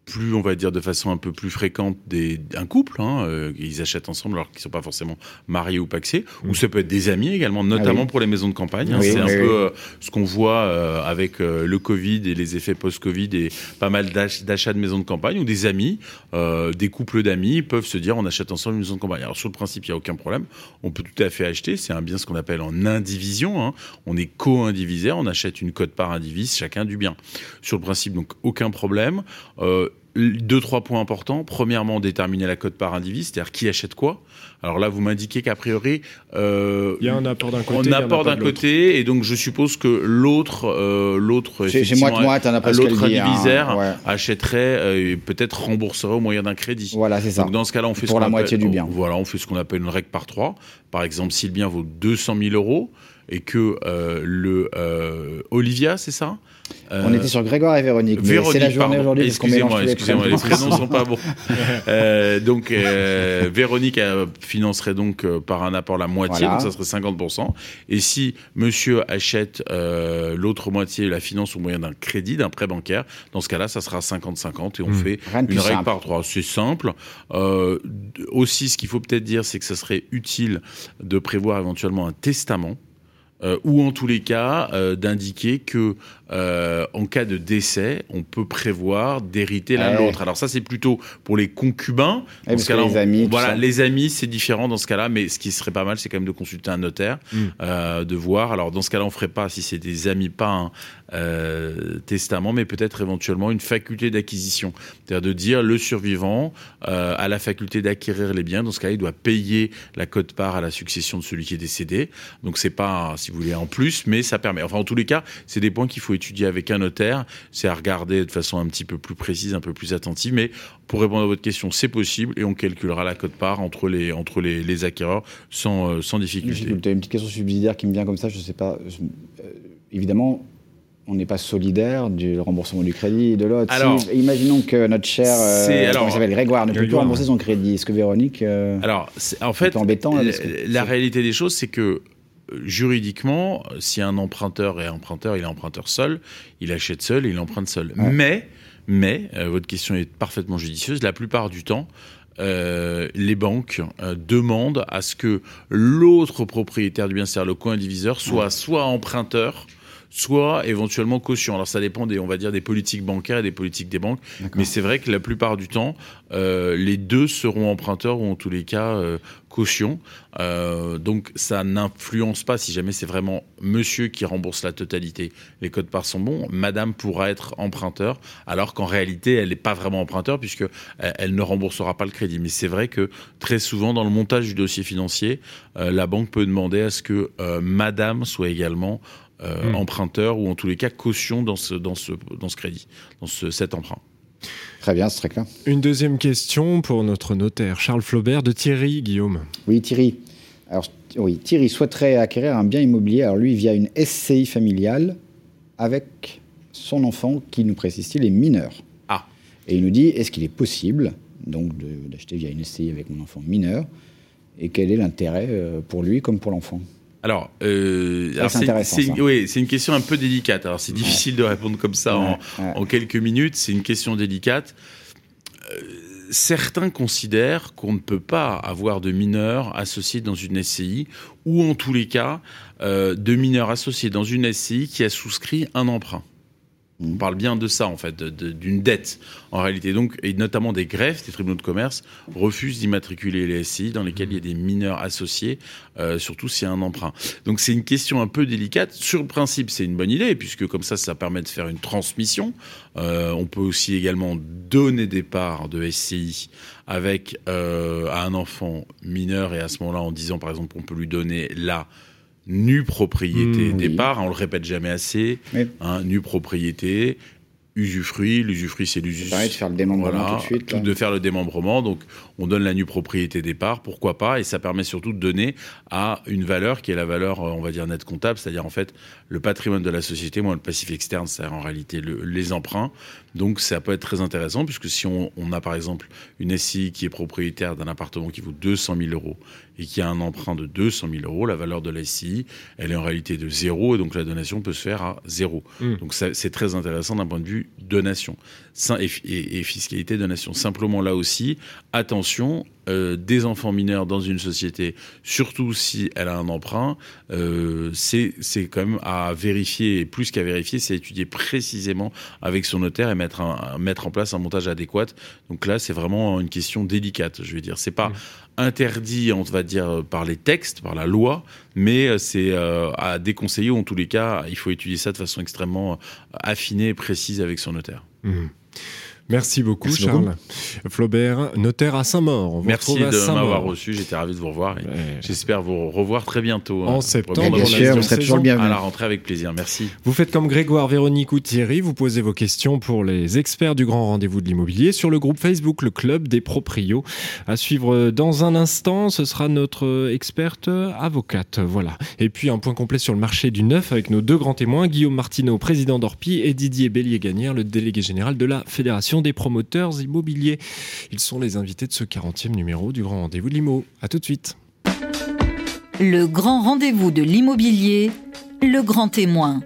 plus, on va dire, de façon un peu plus fréquente des, un couple, hein, euh, ils achètent ensemble alors qu'ils ne sont pas forcément mariés ou paxés, ou ça peut être des amis également, notamment oui. pour les maisons de campagne. hein. Oui, c'est un oui, peu euh, ce qu'on voit euh, avec le Covid et les effets post-Covid et pas mal d'ach- d'achats de maisons de campagne, où des amis, des couples d'amis peuvent se dire on achète ensemble une maison de campagne. Alors sur le principe, il n'y a aucun problème, on peut tout à fait acheter, c'est un bien ce qu'on appelle en indivision, hein. on est co-indivisaire, on achète une cote par indivise, chacun du bien. Sur le principe, donc aucun problème. Deux, trois points importants. Premièrement, déterminer la cote par individu, c'est-à-dire qui achète quoi. Alors là, vous m'indiquez qu'a priori, euh, Il y a un apport d'un côté. on il y en a apporte pas d'un côté, et donc je suppose que l'autre, euh, l'autre, effectivement, moite-moite, hein, d'après ce qu'elle l'autre hein. indivisaire Ouais. achèterait euh, et peut-être rembourserait au moyen d'un crédit. Voilà, c'est ça. Donc dans ce cas-là, on fait Pour ce la qu'on moitié appelle- du bien. Voilà, on fait ce qu'on appelle une règle par trois. Par exemple, si le bien vaut 200 000 euros et que euh, le euh, Olivia, c'est ça? Euh, On était sur Grégoire et Véronique. Véronique, c'est la journée aujourd'hui Excusez-moi, tous les excusez-moi, les prénoms. sont pas bons. Euh, donc, euh, Véronique euh, financerait donc euh, par un apport la moitié, Voilà. donc ça serait 50%. Et si monsieur achète euh, l'autre moitié, la finance au moyen d'un crédit, d'un prêt bancaire, dans ce cas-là, ça sera 50-50 et on Hmm. fait Rien une règle simple. par trois. C'est simple. Euh, aussi, ce qu'il faut peut-être dire, c'est que ça serait utile de prévoir éventuellement un testament. Euh, ou en tous les cas euh, d'indiquer que euh, en cas de décès, on peut prévoir d'hériter l'un de Ouais. l'autre. Alors ça, c'est plutôt pour les concubins. Ouais, Dans ce les on- amis, voilà, ça. les amis, c'est différent dans ce cas-là, mais ce qui serait pas mal, c'est quand même de consulter un notaire, Mm. euh, de voir. Alors dans ce cas-là, on ferait pas si c'est des amis, pas un euh, testament, mais peut-être éventuellement une faculté d'acquisition, c'est-à-dire de dire le survivant euh, a la faculté d'acquérir les biens. Dans ce cas-là, il doit payer la cote-part à la succession de celui qui est décédé. Donc c'est pas, si vous voulez, en plus, mais ça permet. Enfin, en tous les cas, c'est des points qu'il faut étudier avec un notaire. C'est à regarder de façon un petit peu plus précise, un peu plus attentive. Mais pour répondre à votre question, c'est possible et on calculera la cote-part entre les entre les, acquéreurs sans euh, sans difficulté. Une petite question subsidiaire qui me vient comme ça, je sais pas. euh, évidemment, on n'est pas solidaire du remboursement du crédit de l'autre. Alors, Si- imaginons que notre cher euh, alors, s'appelle, Grégoire ne peut plus rembourser son crédit. Est-ce que Véronique. euh, Alors, en fait, embêtant, là, la, que réalité des choses, c'est que euh, juridiquement, si un emprunteur est emprunteur, il est emprunteur seul, il achète seul et il emprunte seul. Ouais. Mais, mais, euh, votre question est parfaitement judicieuse. La plupart du temps, euh, les banques euh, demandent à ce que l'autre propriétaire du bien, c'est-à-dire le co-indiviseur, soit soit emprunteur, soit éventuellement caution. Alors ça dépend des, on va dire, des politiques bancaires et des politiques des banques. Mais c'est vrai que la plupart du temps, euh, les deux seront emprunteurs ou en tous les cas euh, caution. Euh, donc ça n'influence pas si jamais c'est vraiment monsieur qui rembourse la totalité. Les codes parts sont bons. Madame pourra être emprunteur, alors qu'en réalité elle n'est pas vraiment emprunteur puisque elle ne remboursera pas le crédit. Mais c'est vrai que très souvent dans le montage du dossier financier, la banque peut demander à ce que Madame soit également euh, Hmm. emprunteur ou en tous les cas caution dans ce dans ce dans ce crédit, dans ce, cet emprunt. Très bien, c'est très clair. Une deuxième question pour notre notaire Charles Flaubert de Thierry Guillaume. Oui, Thierry. Alors, oui, Thierry souhaiterait acquérir un bien immobilier, alors lui, via une SCI familiale, avec son enfant, qui nous précise-t-il, est mineur. Ah. Et il nous dit est-ce qu'il est possible donc d'acheter via une SCI avec mon enfant mineur et quel est l'intérêt euh, pour lui comme pour l'enfant? Alors, euh, c'est une question un peu délicate. Alors, c'est difficile de répondre comme ça en, en, quelques minutes. C'est une question délicate. Euh, certains considèrent qu'on ne peut pas avoir de mineurs associés dans une SCI, ou en tous les cas, euh, de mineurs associés dans une SCI qui a souscrit un emprunt. On parle bien de ça, en fait, d'une dette, en réalité. Donc, et notamment des greffes, des tribunaux de commerce refusent d'immatriculer les SCI dans lesquels il y a des mineurs associés, euh, surtout s'il y a un emprunt. Donc, c'est une question un peu délicate. Sur le principe, c'est une bonne idée, puisque comme ça, ça permet de faire une transmission. Euh, on peut aussi également donner des parts de SCI avec euh, à un enfant mineur, et à ce moment-là, en disant, par exemple, qu'on peut lui donner là nue propriété mmh, départ, on le répète jamais assez, hein, nue propriété, usufruit, l'usufruit c'est l'usufruit. de faire le démembrement tout de suite. De faire le démembrement, donc on donne la nue propriété départ, pourquoi pas, et ça permet surtout de donner à une valeur qui est la valeur, euh, on va dire, nette comptable, c'est-à-dire en fait le patrimoine de la société, moins le passif externe, c'est-à-dire en réalité les emprunts. Donc ça peut être très intéressant, puisque si on, on a par exemple une SCI qui est propriétaire d'un appartement qui vaut 200 000 euros et qui a un emprunt de 200 000 euros, la valeur de la SCI, elle est en réalité de zéro, et donc la donation peut se faire à zéro. Mmh. Donc c'est très intéressant d'un point de vue donation et, et, et, fiscalité donation. Simplement là aussi, attention, euh, des enfants mineurs dans une société, surtout si elle a un emprunt, euh, c'est quand même à vérifier, et plus qu'à vérifier, c'est étudier précisément avec son notaire et mettre, un, mettre en place un montage adéquat. Donc là, c'est vraiment une question délicate, je veux dire. C'est pas mmh. interdit, on va dire, par les textes, par la loi, mais c'est euh, à déconseiller, ou en tous les cas, il faut étudier ça de façon extrêmement affinée et précise avec son notaire. Mmh. Merci beaucoup, Charles. Flaubert, notaire à Saint-Maur. Merci de m'avoir reçu. J'étais ravi de vous revoir. J'espère vous revoir très bientôt. En hein, septembre, bien sûr, vous serez toujours le bienvenu. À la rentrée avec plaisir. Merci. Vous faites comme Grégoire, Véronique ou Thierry. Vous posez vos questions pour les experts du grand rendez-vous de l'immobilier sur le groupe Facebook, le Club des Proprios. À suivre dans un instant, ce sera notre experte avocate. Voilà. Et puis un point complet sur le marché du neuf avec nos deux grands témoins, Guillaume Martineau, président d'Orpi, et Didier Bélier-Gagnère, le délégué général de la Fédération des promoteurs immobiliers. Ils sont les invités de ce 40e numéro du Grand Rendez-vous de l'Imo. A tout de suite. Le Grand Rendez-vous de l'immobilier, le grand témoin.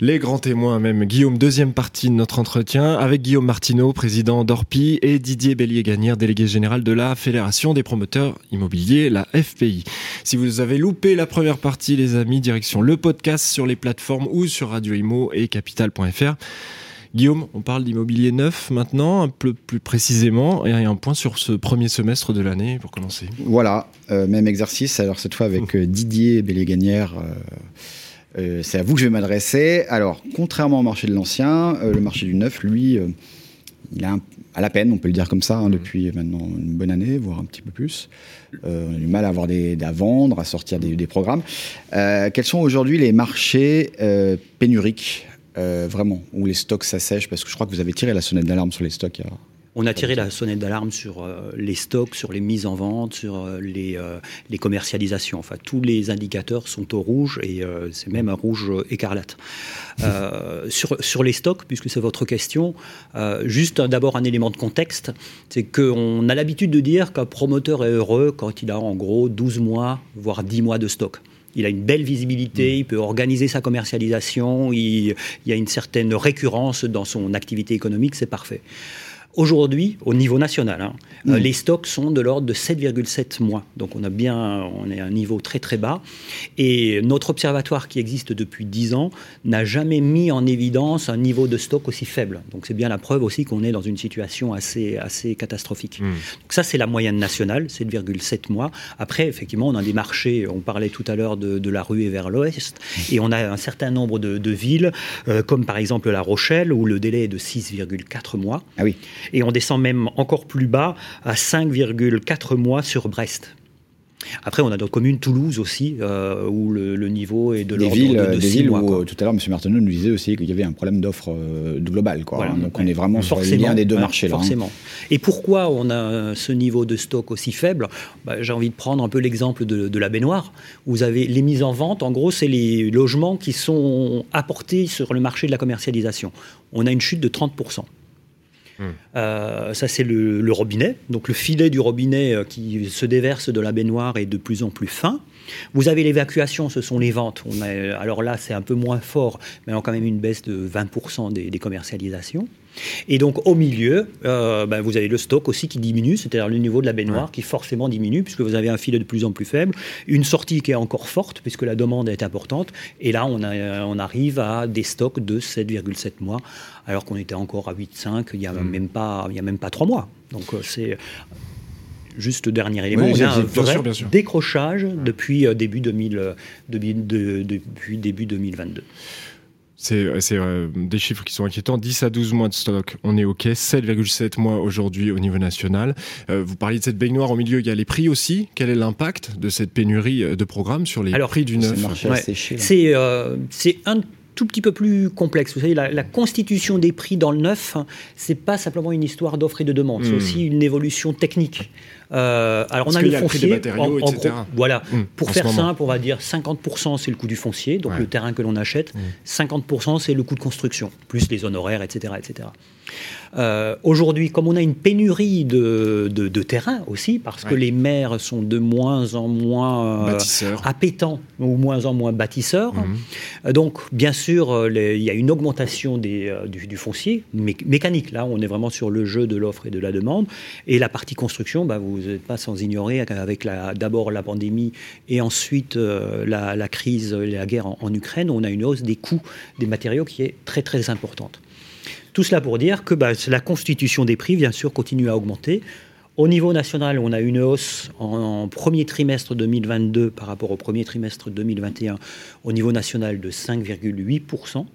Les grands témoins même. Guillaume, deuxième partie de notre entretien avec Guillaume Martineau, président d'Orpi, et Didier Bélier-Gagnère, délégué général de la Fédération des promoteurs immobiliers, la FPI. Si vous avez loupé la première partie, les amis, direction le podcast sur les plateformes ou sur Radio Imo et capital.fr. Guillaume, on parle d'immobilier neuf maintenant, un peu plus précisément, et un point sur ce premier semestre de l'année pour commencer. Voilà, euh, même exercice, alors cette fois avec euh, Didier Bélier-Gagnère. Euh, c'est à vous que je vais m'adresser. Alors, contrairement au marché de l'ancien, le marché du neuf, lui, il a à la peine, on peut le dire comme ça, hein, depuis maintenant une bonne année, voire un petit peu plus. on a du mal à avoir des, à vendre, à sortir des, des programmes. quels sont aujourd'hui les marchés pénuriques vraiment, où les stocks s'assèchent Parce que je crois que vous avez tiré la sonnette d'alarme sur les stocks. On a tiré la sonnette d'alarme sur euh, les stocks, sur les mises en vente, sur euh, les, les, commercialisations. Enfin, tous les indicateurs sont au rouge et c'est même un rouge écarlate. sur, sur les stocks, puisque c'est votre question, juste d'abord un élément de contexte, c'est qu'on a l'habitude de dire qu'un promoteur est heureux quand il a en gros 12 mois, voire 10 mois de stock il a une belle visibilité, mm. il peut organiser sa commercialisation, il, il, y a une certaine récurrence dans son activité économique, c'est parfait. Aujourd'hui, au niveau national, hein, euh, les stocks sont de l'ordre de 7,7 mois. Donc on a bien, on est à un niveau très très bas. Et notre observatoire qui existe depuis 10 ans n'a jamais mis en évidence un niveau de stock aussi faible. Donc c'est bien la preuve aussi qu'on est dans une situation assez, assez catastrophique. Hmm. Donc ça c'est la moyenne nationale, 7,7 mois. Après, effectivement, on a des marchés, on parlait tout à l'heure de, la rue et vers l'ouest, et on a un certain nombre de, villes, euh, comme par exemple La Rochelle, où le délai est de 6,4 mois. Ah oui et on descend même encore plus bas à 5,4 mois sur Brest. Après, on a d'autres communes, Toulouse aussi, euh, où le, niveau est de des l'ordre de, de des six villes mois, où quoi. euh, tout à l'heure M. Martineau nous disait aussi qu'il y avait un problème d'offre euh, globale. Quoi, Voilà. hein. donc on est vraiment sur le Forcément, lien des deux ouais, marchés. Là, hein. Et pourquoi on a ce niveau de stock aussi faible? Bah, J'ai envie de prendre un peu l'exemple de, de la baignoire. Vous avez les mises en vente, en gros, c'est les logements qui sont apportés sur le marché de la commercialisation. On a une chute de 30%. Euh, ça, c'est le, le robinet. Donc, le filet du robinet euh, qui se déverse de la baignoire est de plus en plus fin. Vous avez l'évacuation, ce sont les ventes. On a- alors là, c'est un peu moins fort, mais on a quand même une baisse de 20% des, des commercialisations. Et donc, au milieu, euh, ben, vous avez le stock aussi qui diminue, c'est-à-dire le niveau de la baignoire qui forcément diminue, puisque vous avez un filet de plus en plus faible, une sortie qui est encore forte, puisque la demande est importante. Et là, on, a- on arrive à des stocks de 7,7 mois, alors qu'on était encore à 8,5 il n'y a, même pas- il y a même pas 3 mois. Donc, euh, c'est. Juste le dernier élément, Oui, on a un vrai sûr, bien sûr. décrochage depuis, euh, début 2000, euh, depuis, de- depuis début 2022. C'est euh, des chiffres qui sont inquiétants. 10 à 12 mois de stock, on est OK. 7,7 mois aujourd'hui au niveau national. Euh, vous parliez de cette baignoire au milieu, il y a les prix aussi. Quel est l'impact de cette pénurie euh, de programmes sur les Alors, prix du neuf? Ouais. C'est euh, c'est un tout petit peu plus complexe. Vous savez, la, la constitution des prix dans le neuf, hein, c'est pas simplement une histoire d'offre et de demande, c'est Hmm. aussi une évolution technique. Euh, alors on Parce a le a foncier, en- en etc. gros, voilà. Hmm, Pour faire simple, on va dire 50% c'est le coût du foncier, donc Ouais. le terrain que l'on achète. Hmm. 50% c'est le coût de construction, plus les honoraires, etc., etc. Euh, Aujourd'hui, comme on a une pénurie de, de, de terrain aussi, parce que les maires sont de moins en moins euh, appétants ou moins en moins bâtisseurs, Mhm. euh, Donc, bien sûr, euh, il y a une augmentation des, euh, du, du foncier mé- mécanique. Là, on est vraiment sur le jeu de l'offre et de la demande. Et la partie construction, bah, vous n'êtes pas sans ignorer qu'avec la- d'abord la pandémie et ensuite euh, la, crise, la guerre en, Ukraine, on a une hausse des coûts des matériaux qui est très très importante. Tout cela pour dire que bah, la constitution des prix, bien sûr, continue à augmenter. Au niveau national, on a une hausse en, premier trimestre 2022 par rapport au premier trimestre 2021 au niveau national de 5,8%.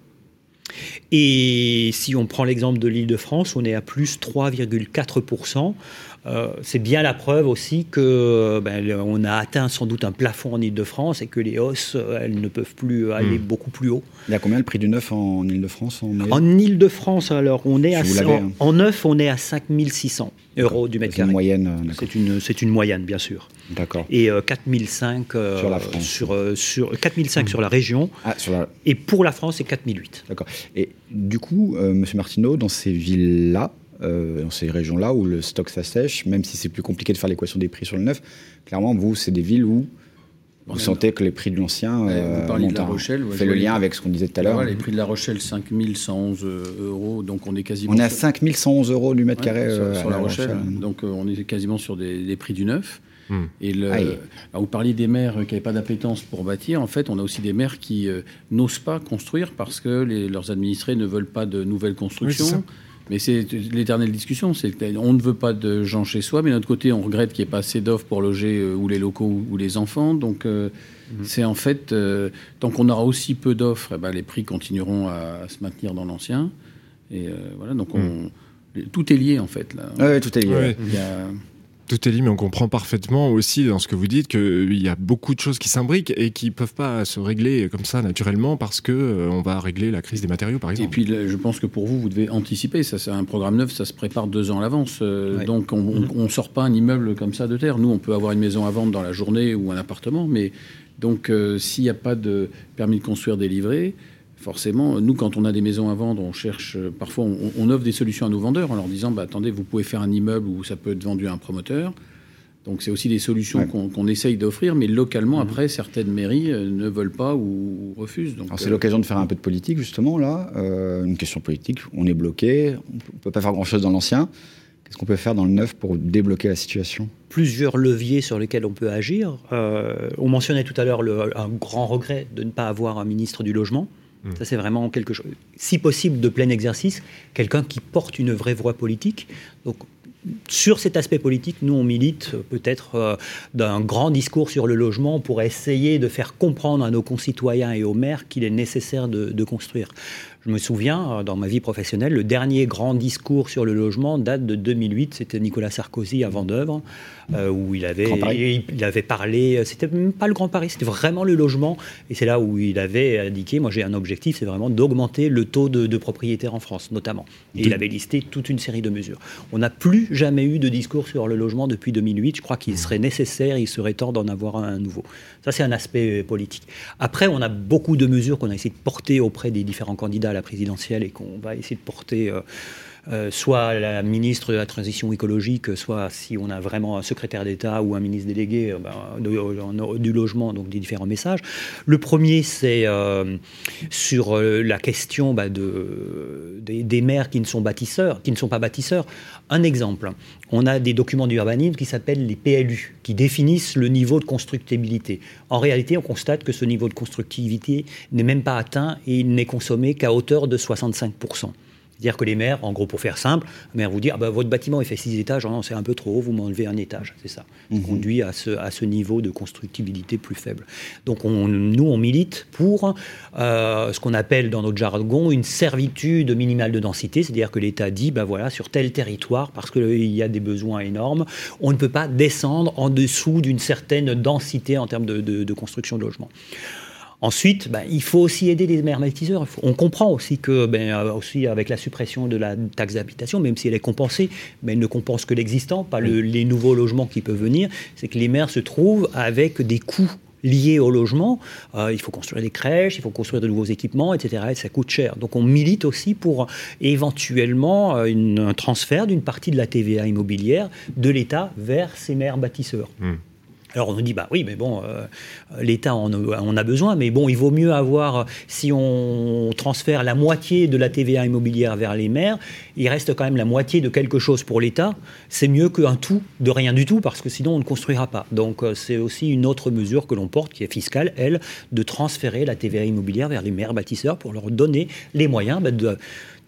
Et si on prend l'exemple de l'Île-de-France, on est à plus 3,4%. Euh, c'est bien la preuve aussi que ben, on a atteint sans doute un plafond en Île-de-France et que les hausses, euh, elles ne peuvent plus aller Hmm. beaucoup plus haut. Il y a combien le prix du neuf en Ile-de-France en, En Ile-de-France, alors, on est Si à, en, hein. en neuf, on est à 5600 euros du mètre C'est une carré. moyenne. euh. C'est une, c'est une moyenne, bien sûr. D'accord. Et euh, 4005 euh, Sur la France. Sur, euh, sur, 4005 sur la région. Ah, sur la- Et pour la France, c'est 4008. D'accord. Et du coup, euh, Monsieur Martineau, dans ces villes-là, euh, dans ces régions-là où le stock s'assèche, même si c'est plus compliqué de faire l'équation des prix sur le neuf, clairement, vous, c'est des villes où vous Ouais, sentez que les prix de l'ancien Ouais, euh, vous de montent, La hein. Rochelle. ouais, fait le lien avec ce qu'on disait tout à l'heure. Les prix de La Rochelle, 5111 euros, donc on est quasiment. On est à sur- 5111 euros du mètre Ouais, carré sur, euh, sur La Rochelle. Rochelle. Donc euh, on est quasiment sur des, des prix du neuf. Hmm. Et le, alors, vous parliez des maires qui n'avaient pas d'appétence pour bâtir. En fait, on a aussi des maires qui euh, n'osent pas construire parce que les- leurs administrés ne veulent pas de nouvelles constructions. Oui. Mais c'est l'éternelle discussion. C'est on ne veut pas de gens chez soi, mais d'un autre côté, on regrette qu'il n'y ait pas assez d'offres pour loger euh, ou les locaux ou, ou les enfants. Donc, euh, c'est en fait, euh, tant qu'on aura aussi peu d'offres, eh ben, les prix continueront à, à se maintenir dans l'ancien. Et euh, voilà, donc on, les- tout est lié en fait. Là. Ouais, tout est lié. Ouais. Il y a- Tout est lié, mais on comprend parfaitement aussi dans ce que vous dites qu'il y a beaucoup de choses qui s'imbriquent et qui peuvent pas se régler comme ça naturellement parce que euh, on va régler la crise des matériaux, par Et exemple. puis, le- je pense que pour vous, vous devez anticiper. Ça, c'est un programme neuf, ça se prépare deux ans à l'avance. Euh, Ouais. Donc, on ne sort pas un immeuble comme ça de terre. Nous, on peut avoir une maison à vendre dans la journée ou un appartement, mais donc, euh, s'il n'y a pas de permis de construire délivré, forcément, nous, quand on a des maisons à vendre, on cherche. euh, Parfois, on, on offre des solutions à nos vendeurs en leur disant bah, attendez, vous pouvez faire un immeuble où ça peut être vendu à un promoteur. Donc, c'est aussi des solutions Ouais. qu'on qu'on essaye d'offrir, mais localement, après, certaines mairies euh, ne veulent pas ou, ou refusent. Donc, Alors, c'est euh, l'occasion de faire un peu de politique, justement, là. Euh, une question politique. On est bloqué, on ne peut pas faire grand-chose dans l'ancien. Qu'est-ce qu'on peut faire dans le neuf pour débloquer la situation? Plusieurs leviers sur lesquels on peut agir. Euh, on mentionnait tout à l'heure un grand regret de ne pas avoir un ministre du logement. Mm. Ça, c'est vraiment quelque chose, si possible, de plein exercice, quelqu'un qui porte une vraie voix politique. Donc, sur cet aspect politique, nous, on milite euh, peut-être euh, d'un grand discours sur le logement pour essayer de faire comprendre à nos concitoyens et aux maires qu'il est nécessaire de construire. Je me souviens, euh, dans ma vie professionnelle, le dernier grand discours sur le logement date de 2008. C'était Nicolas Sarkozy à Vendœuvre, euh, où il avait, il, avait parlé. euh, C'était même pas le Grand Paris, c'était vraiment le logement. Et c'est là où il avait indiqué moi, j'ai un objectif, c'est vraiment d'augmenter le taux de, de propriétaires en France, notamment. Et il avait listé toute une série de mesures. On n'a plus jamais eu de discours sur le logement depuis 2008. Je crois qu'il serait nécessaire, il serait temps d'en avoir un nouveau. Ça, c'est un aspect politique. Après, on a beaucoup de mesures qu'on a essayé de porter auprès des différents candidats à la présidentielle et qu'on va essayer de porter. Euh, euh, soit la ministre de la transition écologique, soit si on a vraiment un secrétaire d'État ou un ministre délégué euh, ben, de- du logement, donc des différents messages. Le premier, c'est euh, sur euh, la question bah, de, des, des maires qui ne sont bâtisseurs, qui ne sont pas bâtisseurs. Un exemple, on a des documents d'urbanisme qui s'appellent les PLU, qui définissent le niveau de constructibilité. En réalité, on constate que ce niveau de constructivité n'est même pas atteint et il n'est consommé qu'à hauteur de 65%. C'est-à-dire que les maires, en gros, pour faire simple, le maire vous dit ah ben, votre bâtiment il fait 6 étages, non, c'est un peu trop haut, vous m'enlevez un étage. C'est ça. Ça conduit à ce, à ce niveau de constructibilité plus faible. Donc on- nous, on milite pour euh, ce qu'on appelle dans notre jargon une servitude minimale de densité, c'est-à-dire que l'État dit ben voilà, sur tel territoire, parce qu'il y a des besoins énormes, on ne peut pas descendre en dessous d'une certaine densité en termes de, de- de construction de logements. Ensuite, ben, il faut aussi aider les maires bâtisseurs. Il faut- On comprend aussi que, ben, euh, aussi avec la suppression de la taxe d'habitation, même si elle est compensée, mais elle ne compense que l'existant, pas le- les nouveaux logements qui peuvent venir, c'est que les maires se trouvent avec des coûts liés au logement. Euh, il faut construire des crèches, il faut construire de nouveaux équipements, etc. Et ça coûte cher. Donc on milite aussi pour éventuellement euh, une- un transfert d'une partie de la TVA immobilière de l'État vers ces maires bâtisseurs. Alors on nous dit, bah oui, mais bon, euh, l'État en, a- besoin, mais bon, il vaut mieux avoir, si on transfère la moitié de la TVA immobilière vers les maires, il reste quand même la moitié de quelque chose pour l'État. C'est mieux qu'un tout de rien du tout, parce que sinon on ne construira pas. Donc euh, c'est aussi une autre mesure que l'on porte, qui est fiscale, elle, de transférer la TVA immobilière vers les maires bâtisseurs pour leur donner les moyens bah, de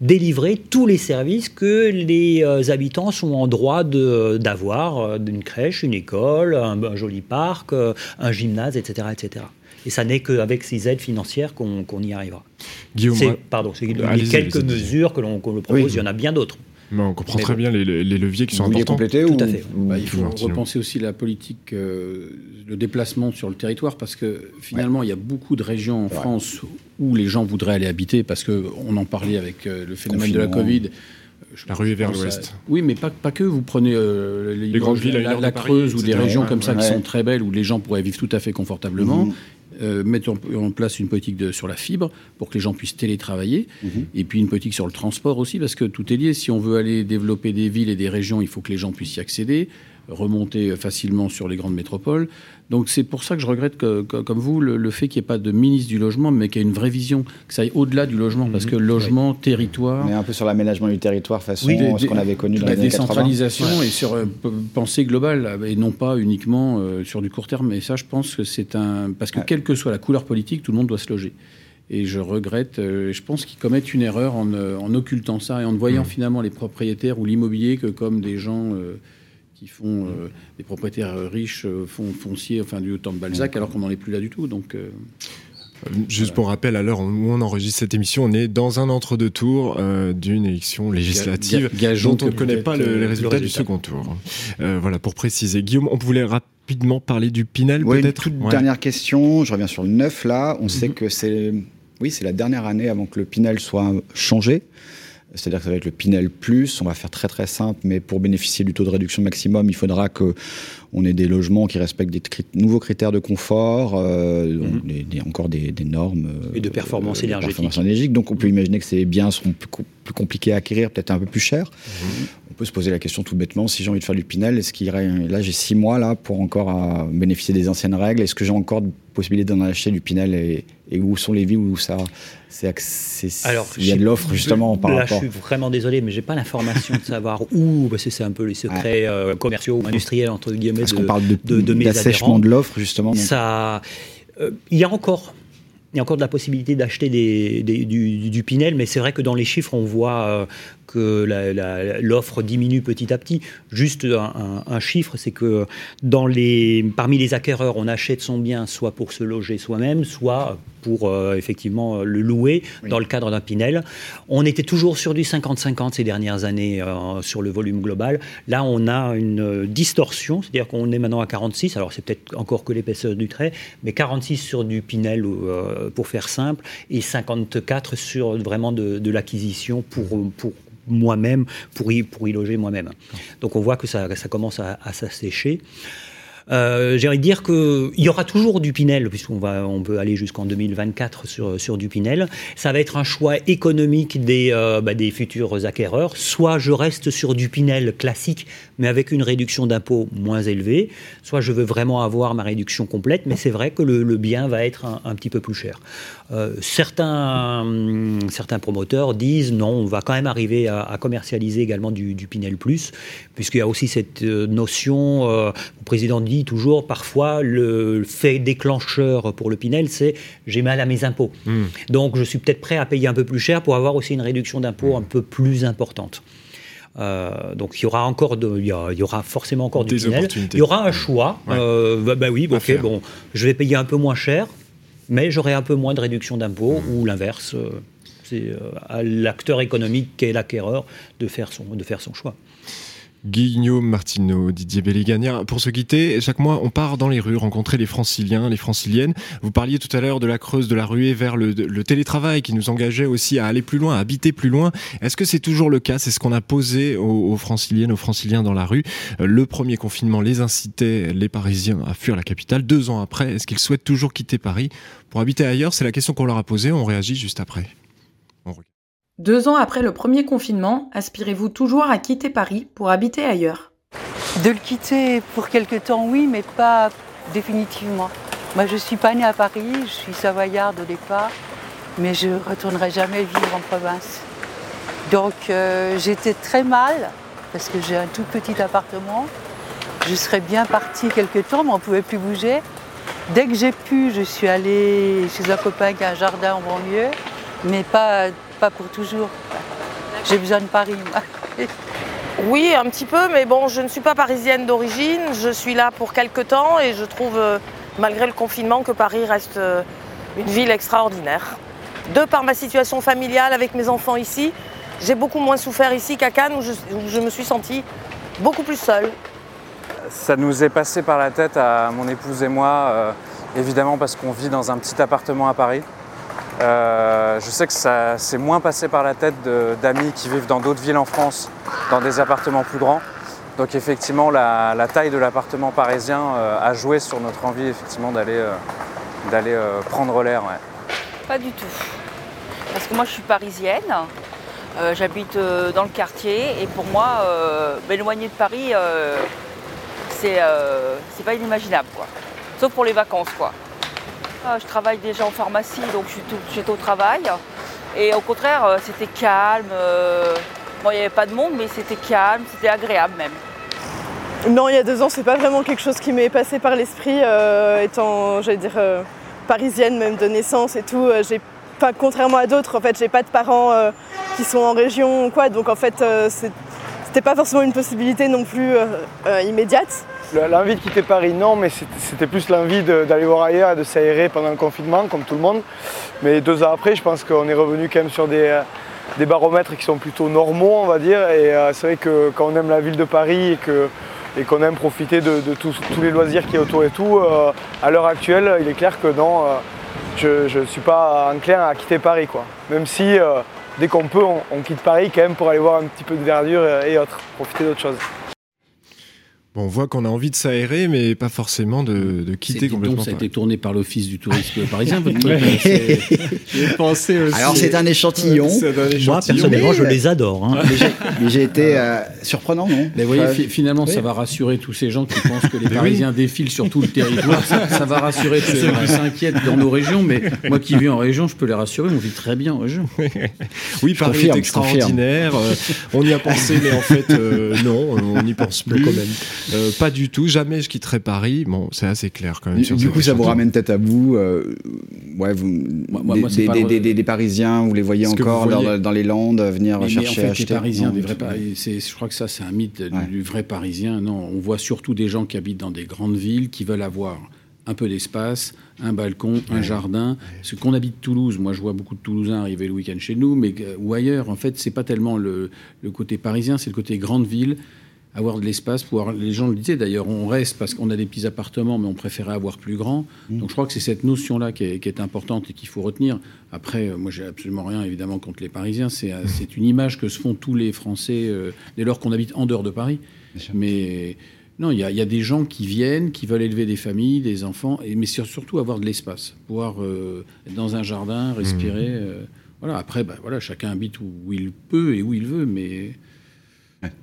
délivrer tous les services que les euh, habitants sont en droit d'avoir, euh, d'une crèche, une école, un, un joli parc, euh, un gymnase, etc. etc. Et ça n'est qu'avec ces aides financières qu'on qu'on y arrivera. Guillaume, pardon, c'est Allez-y, quelques mesures que l'on propose, Oui. il y en a bien d'autres. Mais on comprend Mais très bon. bien les, les leviers qui sont importants. compléter Tout ou- à fait. Bah, il faut repenser aussi la politique, euh, le déplacement sur le territoire, parce que finalement, il y a beaucoup de régions en. France où les gens voudraient aller habiter, parce qu'on en parlait avec euh, le phénomène de la. Covid. Je La rue est vers à- l'ouest. Oui, mais pas, pas que. Vous prenez euh, les, Les grandes villes la, heure de la Paris, Creuse ou des régions Ouais, comme ça qui sont très belles, où les gens pourraient vivre tout à fait confortablement. Mhm. Euh, mettre en, en place une politique de, sur la fibre pour que les gens puissent télétravailler, Mhm. et puis une politique sur le transport aussi, parce que tout est lié. Si on veut aller développer des villes et des régions, il faut que les gens puissent y accéder, remonter facilement sur les grandes métropoles. Donc c'est pour ça que je regrette, que, que- comme vous, le, le fait qu'il n'y ait pas de ministre du logement, mais qu'il y ait une vraie vision, que ça aille au-delà du logement, parce que logement, territoire, On est un peu sur l'aménagement du territoire façon Oui, ce qu'on avait connu dans la les années 80. décentralisation et sur euh, pensée globale euh, et non pas uniquement euh, sur du court terme. Et ça, je pense que c'est un parce que Ouais. quelle que soit la couleur politique, tout le monde doit se loger. Et je regrette, euh, je pense qu'ils commettent une erreur en, euh, en occultant ça et en ne voyant Mm. finalement les propriétaires ou l'immobilier que comme des gens euh, qui font euh, des propriétaires euh, riches, euh, font fonciers, enfin du temps de Balzac, alors qu'on n'en est plus là du tout. Donc euh, Euh, Juste pour rappel, à l'heure où on enregistre cette émission, on est dans un entre-deux-tours euh, d'une élection législative ga- gageons dont on ne connaît pas le- euh, les le résultats du second tour. Euh, voilà, pour préciser. Guillaume, on voulait rapidement parler du Pinel, une peut-être toute Ouais. dernière question. Je reviens sur le 9 là. On sait que c'est oui, c'est la dernière année avant que le Pinel soit changé. C'est-à-dire que ça va être le Pinel Plus. On va faire très très simple, mais pour bénéficier du taux de réduction maximum, il faudra que on ait des logements qui respectent des nouveaux critères de confort, euh, des- des- encore des, des normes euh, Et de performance énergétique. performance énergétique. Donc on peut imaginer que ces biens seront plus, co- plus compliqués à acquérir, peut-être un peu plus chers. On peut se poser la question tout bêtement si j'ai envie de faire du Pinel, est-ce qu'il y aurait là j'ai six mois là pour encore à bénéficier des anciennes règles. Est-ce que j'ai encore de possibilité d'en acheter du Pinel et, et où sont les villes où ça c'est Alors, il y a de l'offre justement par là, rapport. je suis vraiment désolé, mais j'ai pas l'information de savoir où, parce que c'est un peu les secrets euh, commerciaux ou industriels entre guillemets Est-ce de, qu'on parle de, de, de d'assèchement l'offre justement donc Ça, euh, il y a encore. Il y a encore de la possibilité d'acheter des, des- du, du Pinel, mais c'est vrai que dans les chiffres, on voit euh, que l'offre diminue petit à petit. Juste un, un- un chiffre, c'est que dans les, parmi les acquéreurs, on achète son bien soit pour se loger soi-même, soit pour effectivement le louer dans le cadre d'un Pinel. On était toujours sur du 50-50 ces dernières années sur le volume global. Là, on a une distorsion, c'est-à-dire qu'on est maintenant à 46. Alors c'est peut-être encore que l'épaisseur du trait, mais 46 sur du Pinel pour faire simple et 54 sur vraiment de, l'acquisition pour, pour moi-même, pour y, pour y loger moi-même. Donc on voit que ça, ça commence à, s'assécher. Euh, J'ai envie de dire qu'il y aura toujours du Pinel, puisqu'on va, on peut aller jusqu'en 2024 sur, sur du Pinel. Ça va être un choix économique des, euh, bah, des futurs acquéreurs. Soit je reste sur du Pinel classique, mais avec une réduction d'impôt moins élevée, soit je veux vraiment avoir ma réduction complète, mais c'est vrai que le, le, bien va être un, un petit peu plus cher. Euh, certains, hum, certains promoteurs disent non, on va quand même arriver à, à commercialiser également du, du Pinel Plus, puisqu'il y a aussi cette euh, notion, euh, le président dit toujours parfois le fait déclencheur pour le Pinel, c'est j'ai mal à mes impôts. Mmh. Donc je suis peut-être prêt à payer un peu plus cher pour avoir aussi une réduction d'impôts mmh. un peu plus importante. Euh, donc il y aura encore de, il, y, a, il y aura forcément encore Des du Pinel. Il y aura un choix. Ouais. Euh, bah, bah, oui, ok, bon, je vais payer un peu moins cher, mais j'aurai un peu moins de réduction d'impôts mmh. ou l'inverse. Euh, c'est à l'acteur économique qui est l'acquéreur de faire son de faire son choix. Guillaume Martineau, Didier Belléganière. Pour se quitter, chaque mois, on part dans les rues rencontrer les franciliens, les franciliennes. Vous parliez tout à l'heure de la creuse de la ruée vers le, télétravail qui nous engageait aussi à aller plus loin, à habiter plus loin. Est-ce que c'est toujours le cas? C'est ce qu'on a posé aux, aux, franciliennes, aux franciliens dans la rue. Le premier confinement les incitait, les Parisiens, à fuir la capitale. Deux ans après, est-ce qu'ils souhaitent toujours quitter Paris? Pour habiter ailleurs C'est la question qu'on leur a posée. On réagit juste après. Deux ans après le premier confinement, aspirez-vous toujours à quitter Paris pour habiter ailleurs? De le quitter pour quelque temps, oui, mais pas définitivement. Moi, je ne suis pas née à Paris, je suis savoyarde au départ, mais je ne retournerai jamais vivre en province. Donc, euh, j'étais très mal, parce que j'ai un tout petit appartement. Je serais bien partie quelque temps, mais on ne pouvait plus bouger. Dès que j'ai pu, je suis allée chez un copain qui a un jardin en banlieue, mais pas pas pour toujours. J'ai besoin de Paris, moi. Oui, un petit peu, mais bon, je ne suis pas parisienne d'origine. Je suis là pour quelques temps et je trouve, malgré le confinement, que Paris reste une ville extraordinaire. De par ma situation familiale avec mes enfants ici, j'ai beaucoup moins souffert ici qu'à Cannes où je, où je, me suis sentie beaucoup plus seule. Ça nous est passé par la tête à mon épouse et moi, euh, évidemment parce qu'on vit dans un petit appartement à Paris. Euh, je sais que ça s'est moins passé par la tête d'amis qui vivent dans d'autres villes en France, dans des appartements plus grands. Donc effectivement, la, taille de l'appartement parisien euh, a joué sur notre envie effectivement d'aller euh, prendre l'air. Pas du tout. Parce que moi je suis parisienne, j'habite dans le quartier et pour moi, m'éloigner de Paris, c'est pas inimaginable. Quoi. Sauf pour les vacances. quoi. Je travaille déjà en pharmacie, donc j'étais au travail. Et au contraire, euh, c'était calme. Bon, il n'y avait pas de monde, mais c'était calme, c'était agréable même. Non, il y a deux ans, c'est pas vraiment quelque chose qui m'est passé par l'esprit, euh, étant, j'allais dire, euh, parisienne même de naissance et tout. Euh, j'ai, contrairement à d'autres, en fait, j'ai pas de parents euh, qui sont en région ou quoi, donc en fait, euh, c'était pas forcément une possibilité non plus immédiate. L'envie de quitter Paris, non, mais c'était plus l'envie d'aller voir ailleurs et de s'aérer pendant le confinement, comme tout le monde. Mais deux ans après, je pense qu'on est revenu quand même sur des, des, baromètres qui sont plutôt normaux, on va dire. Et euh, c'est vrai que quand on aime la ville de Paris et et qu'on aime profiter de, tous, les loisirs qui est autour et tout, euh, à l'heure actuelle, il est clair que non, euh, je ne suis pas enclin à quitter Paris. Même si, euh, dès qu'on peut, on, on, quitte Paris quand même pour aller voir un petit peu de verdure et autres, profiter d'autres choses. Bon, on voit qu'on a envie de s'aérer, mais pas forcément de, de quitter complètement. Donc, ça a été tourné par l'Office du tourisme parisien, votre truc. J'ai pensé aussi. Alors, c'est un échantillon. Un échantillon. Moi, personnellement, mais... je les adore. Hein. Mais j'ai été euh, surprenant, non Mais vous voyez, finalement, oui. ça va rassurer tous ces gens qui pensent que les Parisiens oui. défilent sur tout le territoire. ça, ça, va rassurer tous ceux qui s'inquiètent dans nos régions. Mais moi qui vis en région, je peux les rassurer, on vit très bien en région. oui, Paris confirme, est extraordinaire. Euh, on y a pensé, mais en fait, euh, non, on n'y pense plus. quand même. Euh, pas du tout, jamais je quitterai Paris. Bon, c'est assez clair quand même. Du, du coup, ça vous ramène peut-être à vous, euh, ouais, vous moi, moi, des, des, des, des, des, Parisiens, vous les voyez encore voyez... dans, dans, les Landes venir mais, chercher mais en fait, acheter. Les Parisiens, des vrais Parisiens, je crois que ça, c'est un mythe ouais. du, vrai Parisien. Non, on voit surtout des gens qui habitent dans des grandes villes, qui veulent avoir un peu d'espace, un balcon, un jardin. Ce qu'on habite Toulouse, moi je vois beaucoup de Toulousains arriver le week-end chez nous, mais euh, ou ailleurs. En fait, c'est pas tellement le, le côté parisien, c'est le côté grande ville avoir de l'espace, pouvoir. Les gens le disaient d'ailleurs, on reste parce qu'on a des petits appartements, mais on préférait avoir plus grand. Mmh. Donc je crois que c'est cette notion-là qui est, qui est importante et qu'il faut retenir. Après, euh, moi j'ai absolument rien évidemment contre les Parisiens. C'est euh, une image que se font tous les Français euh, dès lors qu'on habite en dehors de Paris. Mais non, il y, a- il y a des gens qui viennent, qui veulent élever des familles, des enfants, et, mais sur- surtout avoir de l'espace, pouvoir euh, être dans un jardin, respirer. euh, voilà. Après, bah, voilà, chacun habite où, où il peut et où il veut, mais.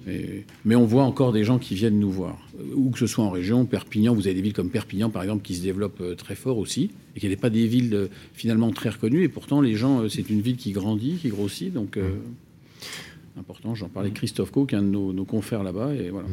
Mais, mais on voit encore des gens qui viennent nous voir, où que ce soit en région, Perpignan, vous avez des villes comme Perpignan par exemple qui se développent euh, très fort aussi, et qui n'est pas des villes euh, finalement très reconnues, et pourtant les gens, euh, c'est une ville qui grandit, qui grossit, donc euh, important. J'en parlais Christophe Co, qui est un de nos, nos confrères là-bas, et voilà.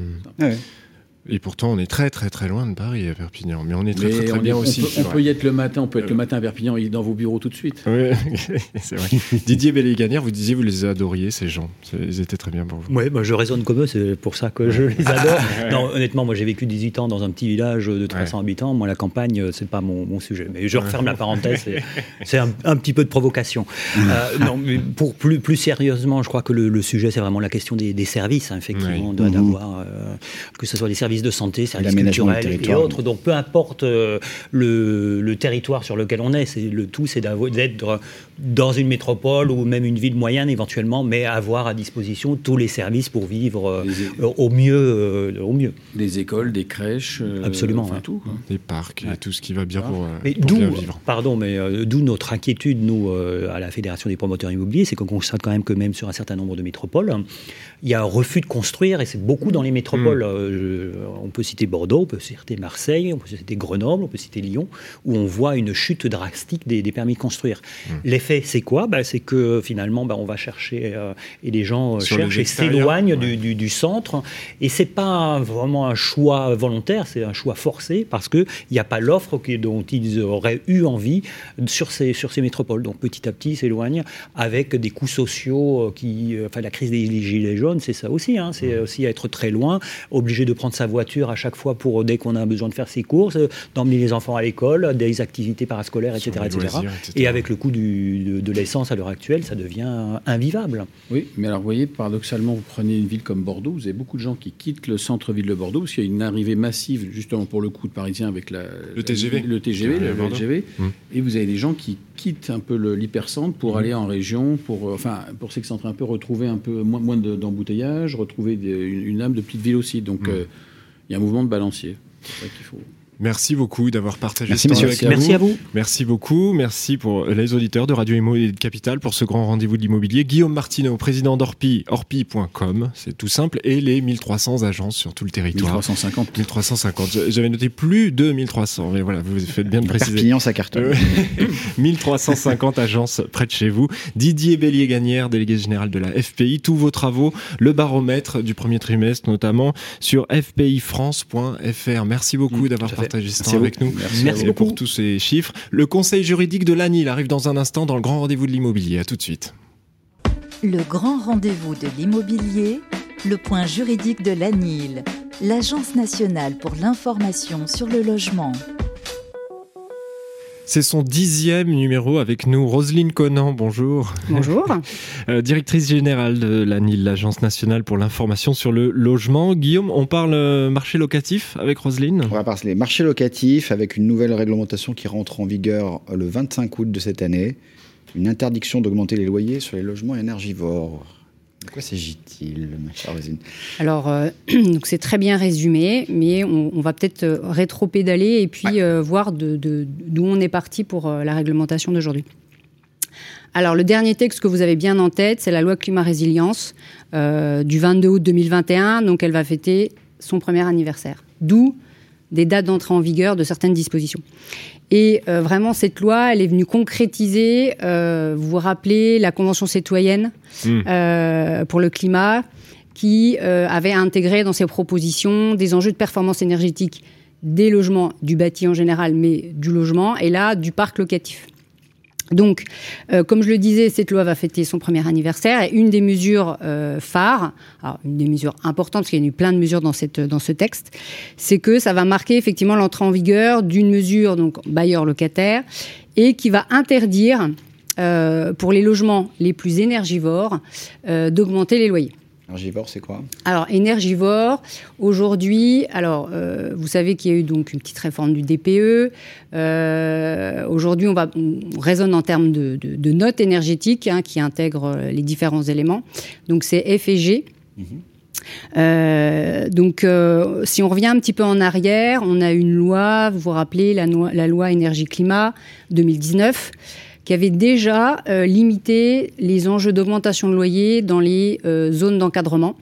Et pourtant, on est très très très loin de Paris à Perpignan, mais on est très Mais très, très on, bien est- on aussi. on peut y être le matin, on peut être le matin à Perpignan, et dans vos bureaux tout de suite. Oui, c'est vrai. Didier Belléganière, vous disiez vous les adoriez ces gens, ils étaient très bien pour vous. Oui, bah, je raisonne comme eux, c'est pour ça que je les adore. non, honnêtement, moi j'ai vécu 18 ans dans un petit village de 300 habitants. Moi, la campagne, euh, c'est pas mon, mon sujet. Mais je referme la parenthèse, c'est- un, un petit peu de provocation. Euh, non, mais pour plus, plus sérieusement, je crois que le, le sujet, c'est vraiment la question des, des services, hein, effectivement, Oui. Mhm. d'avoir, euh, que ce soit des services de santé, services culturels et territoire. autres. Donc peu importe euh, le, le territoire sur lequel on est, c'est le tout, c'est d'être dans une métropole ou même une ville moyenne éventuellement, mais avoir à disposition tous les services pour vivre euh, au mieux, euh, au mieux. Des écoles, des crèches, euh, Absolument, enfin, ouais. tout. quoi. Des parcs et tout ce qui va bien pour, euh, Mais pour bien vivre. pardon, mais euh, d'où notre inquiétude, nous, euh, à la Fédération des promoteurs immobiliers, c'est qu'on constate quand même que même sur un certain nombre de métropoles, il y a un refus de construire, et c'est beaucoup dans les métropoles. Euh, je- on peut citer Bordeaux, on peut citer Marseille, on peut citer Grenoble, on peut citer Lyon, où on voit une chute drastique des, des permis de construire. L'effet, c'est quoi? Bah, C'est que finalement, bah, on va chercher, euh, et les gens euh, les cherchent et s'éloignent du, du- du centre, et c'est pas vraiment un choix volontaire, c'est un choix forcé, parce qu'il n'y a pas l'offre dont ils auraient eu envie sur ces, sur ces métropoles. Donc petit à petit, ils s'éloignent avec des coûts sociaux euh, qui... euh, Enfin, la crise des gilets jaunes, c'est ça aussi. hein, c'est aussi être très loin, obligé de prendre sa voiture à chaque fois pour, dès qu'on a besoin de faire ses courses, euh, d'emmener les enfants à l'école, des activités parascolaires, etc. etc. loisirs, etc. Et avec le coût du- de, de l'essence à l'heure actuelle, ça devient invivable. Oui, mais alors vous voyez, paradoxalement, vous prenez une ville comme Bordeaux, vous avez beaucoup de gens qui quittent le centre-ville de Bordeaux parce qu'il y a une arrivée massive, justement pour le coup de Parisiens avec la, Le TGV. le TGV, le, Bordeaux. LGV, Mm. et vous avez des gens qui quittent un peu le- l'hypercentre pour aller en région, pour euh, enfin pour s'excentrer un peu, retrouver un peu moins, moins de- d'embouteillage, retrouver des- une, une âme de petite ville aussi. Donc Mm. euh, il y a un mouvement de balancier. C'est qu'il faut. Merci beaucoup d'avoir partagé Merci, ce temps monsieur. avec Merci nous. à vous. Merci beaucoup. Merci pour les auditeurs de Radio Imo et de Capital pour ce grand rendez-vous de l'immobilier. Guillaume Martineau, président d'Orpi, orpi.com, c'est tout simple, et les 1300 agences sur tout le territoire. 1350. 1350. J'avais noté plus de 1300, mais voilà, vous faites bien de préciser. Perpignan, ça cartonne. Euh, 1350 agences près de chez vous. Didier Bélier-Gagnère, délégué général de la FPI. Tous vos travaux, le baromètre du premier trimestre notamment sur fpifrance.fr. Merci beaucoup d'avoir à fait. partagé avec nous. Merci vous. pour tous ces chiffres. Le conseil juridique de l'ANIL arrive dans un instant dans le grand rendez-vous de l'immobilier. À tout de suite. Le grand rendez-vous de l'immobilier, le point juridique de l'ANIL, l'Agence nationale pour l'information sur le logement. C'est son dixième numéro avec nous. Roselyne Conan, bonjour. Bonjour. Euh, directrice générale de l'ANIL, l'Agence nationale pour l'information sur le logement. Guillaume, on parle euh, marché locatif avec Roselyne? On va parler des marchés locatifs avec une nouvelle réglementation qui rentre en vigueur le 25 août de cette année. Une interdiction d'augmenter les loyers sur les logements énergivores. De quoi s'agit-il, ma chère Rosine Alors, euh, donc c'est très bien résumé, mais on, on va peut-être euh, rétro-pédaler et puis euh, voir de- de- d'où on est parti pour euh, la réglementation d'aujourd'hui. Alors, le dernier texte que vous avez bien en tête, c'est la loi climat résilience du 22 août 2021. Donc, elle va fêter son premier anniversaire. D'où des dates d'entrée en vigueur de certaines dispositions. Et euh, vraiment, cette loi, elle est venue concrétiser, euh, vous vous rappelez, la Convention citoyenne Mm. euh, pour le climat, qui avait intégré dans ses propositions des enjeux de performance énergétique des logements, du bâti en général, mais du logement, et là, du parc locatif. Donc, euh, comme je le disais, cette loi va fêter son premier anniversaire et une des mesures euh, phares, une des mesures importantes, parce qu'il y a eu plein de mesures dans, ce texte, c'est que ça va marquer effectivement l'entrée en vigueur d'une mesure, donc bailleur locataire, et qui va interdire euh, pour les logements les plus énergivores d'augmenter les loyers. Énergivore, c'est quoi? Alors, énergivore, aujourd'hui, alors, euh, vous savez qu'il y a eu donc une petite réforme du DPE. Euh, aujourd'hui, on, va, on raisonne en termes de, de, notes énergétiques hein, qui intègrent euh, les différents éléments. Donc, c'est F et G. Mhm. Euh, donc, euh, si on revient un petit peu en arrière, on a une loi, vous vous rappelez, la, la loi énergie-climat 2019 qui avait déjà euh, limité les enjeux d'augmentation de loyer dans les euh, zones d'encadrement.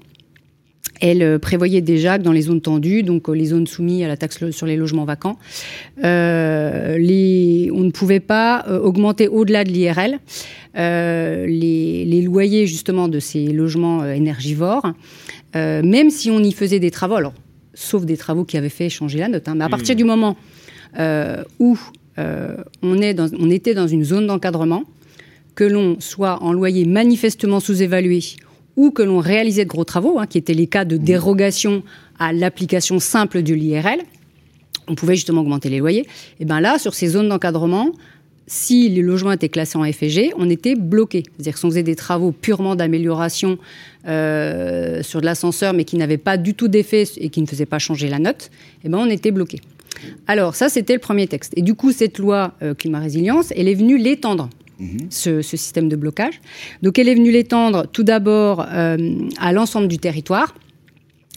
Elle euh, prévoyait déjà que dans les zones tendues, donc les zones soumises à la taxe sur les logements vacants, les, on ne pouvait pas augmenter au-delà de l'IRL les, les, loyers justement de ces logements énergivores, même si on y faisait des travaux. Alors, sauf des travaux qui avaient fait changer la note. Hein, mais à partir mmh. du moment où on, est dans, on était dans une zone d'encadrement, que l'on soit en loyer manifestement sous-évalué ou que l'on réalisait de gros travaux, hein, qui étaient les cas de dérogation à l'application simple de l'IRL, on pouvait justement augmenter les loyers. Et bien là, sur ces zones d'encadrement, si les logements étaient classés en FG, on était bloqué. C'est-à-dire que si on faisait des travaux purement d'amélioration euh, sur de l'ascenseur, mais qui n'avaient pas du tout d'effet et qui ne faisaient pas changer la note, et ben on était bloqué. Alors ça, c'était le premier texte. Et du coup, cette loi euh, climat résilience, elle est venue l'étendre. Mhm. Ce, système de blocage. Donc elle est venue l'étendre tout d'abord euh, à l'ensemble du territoire,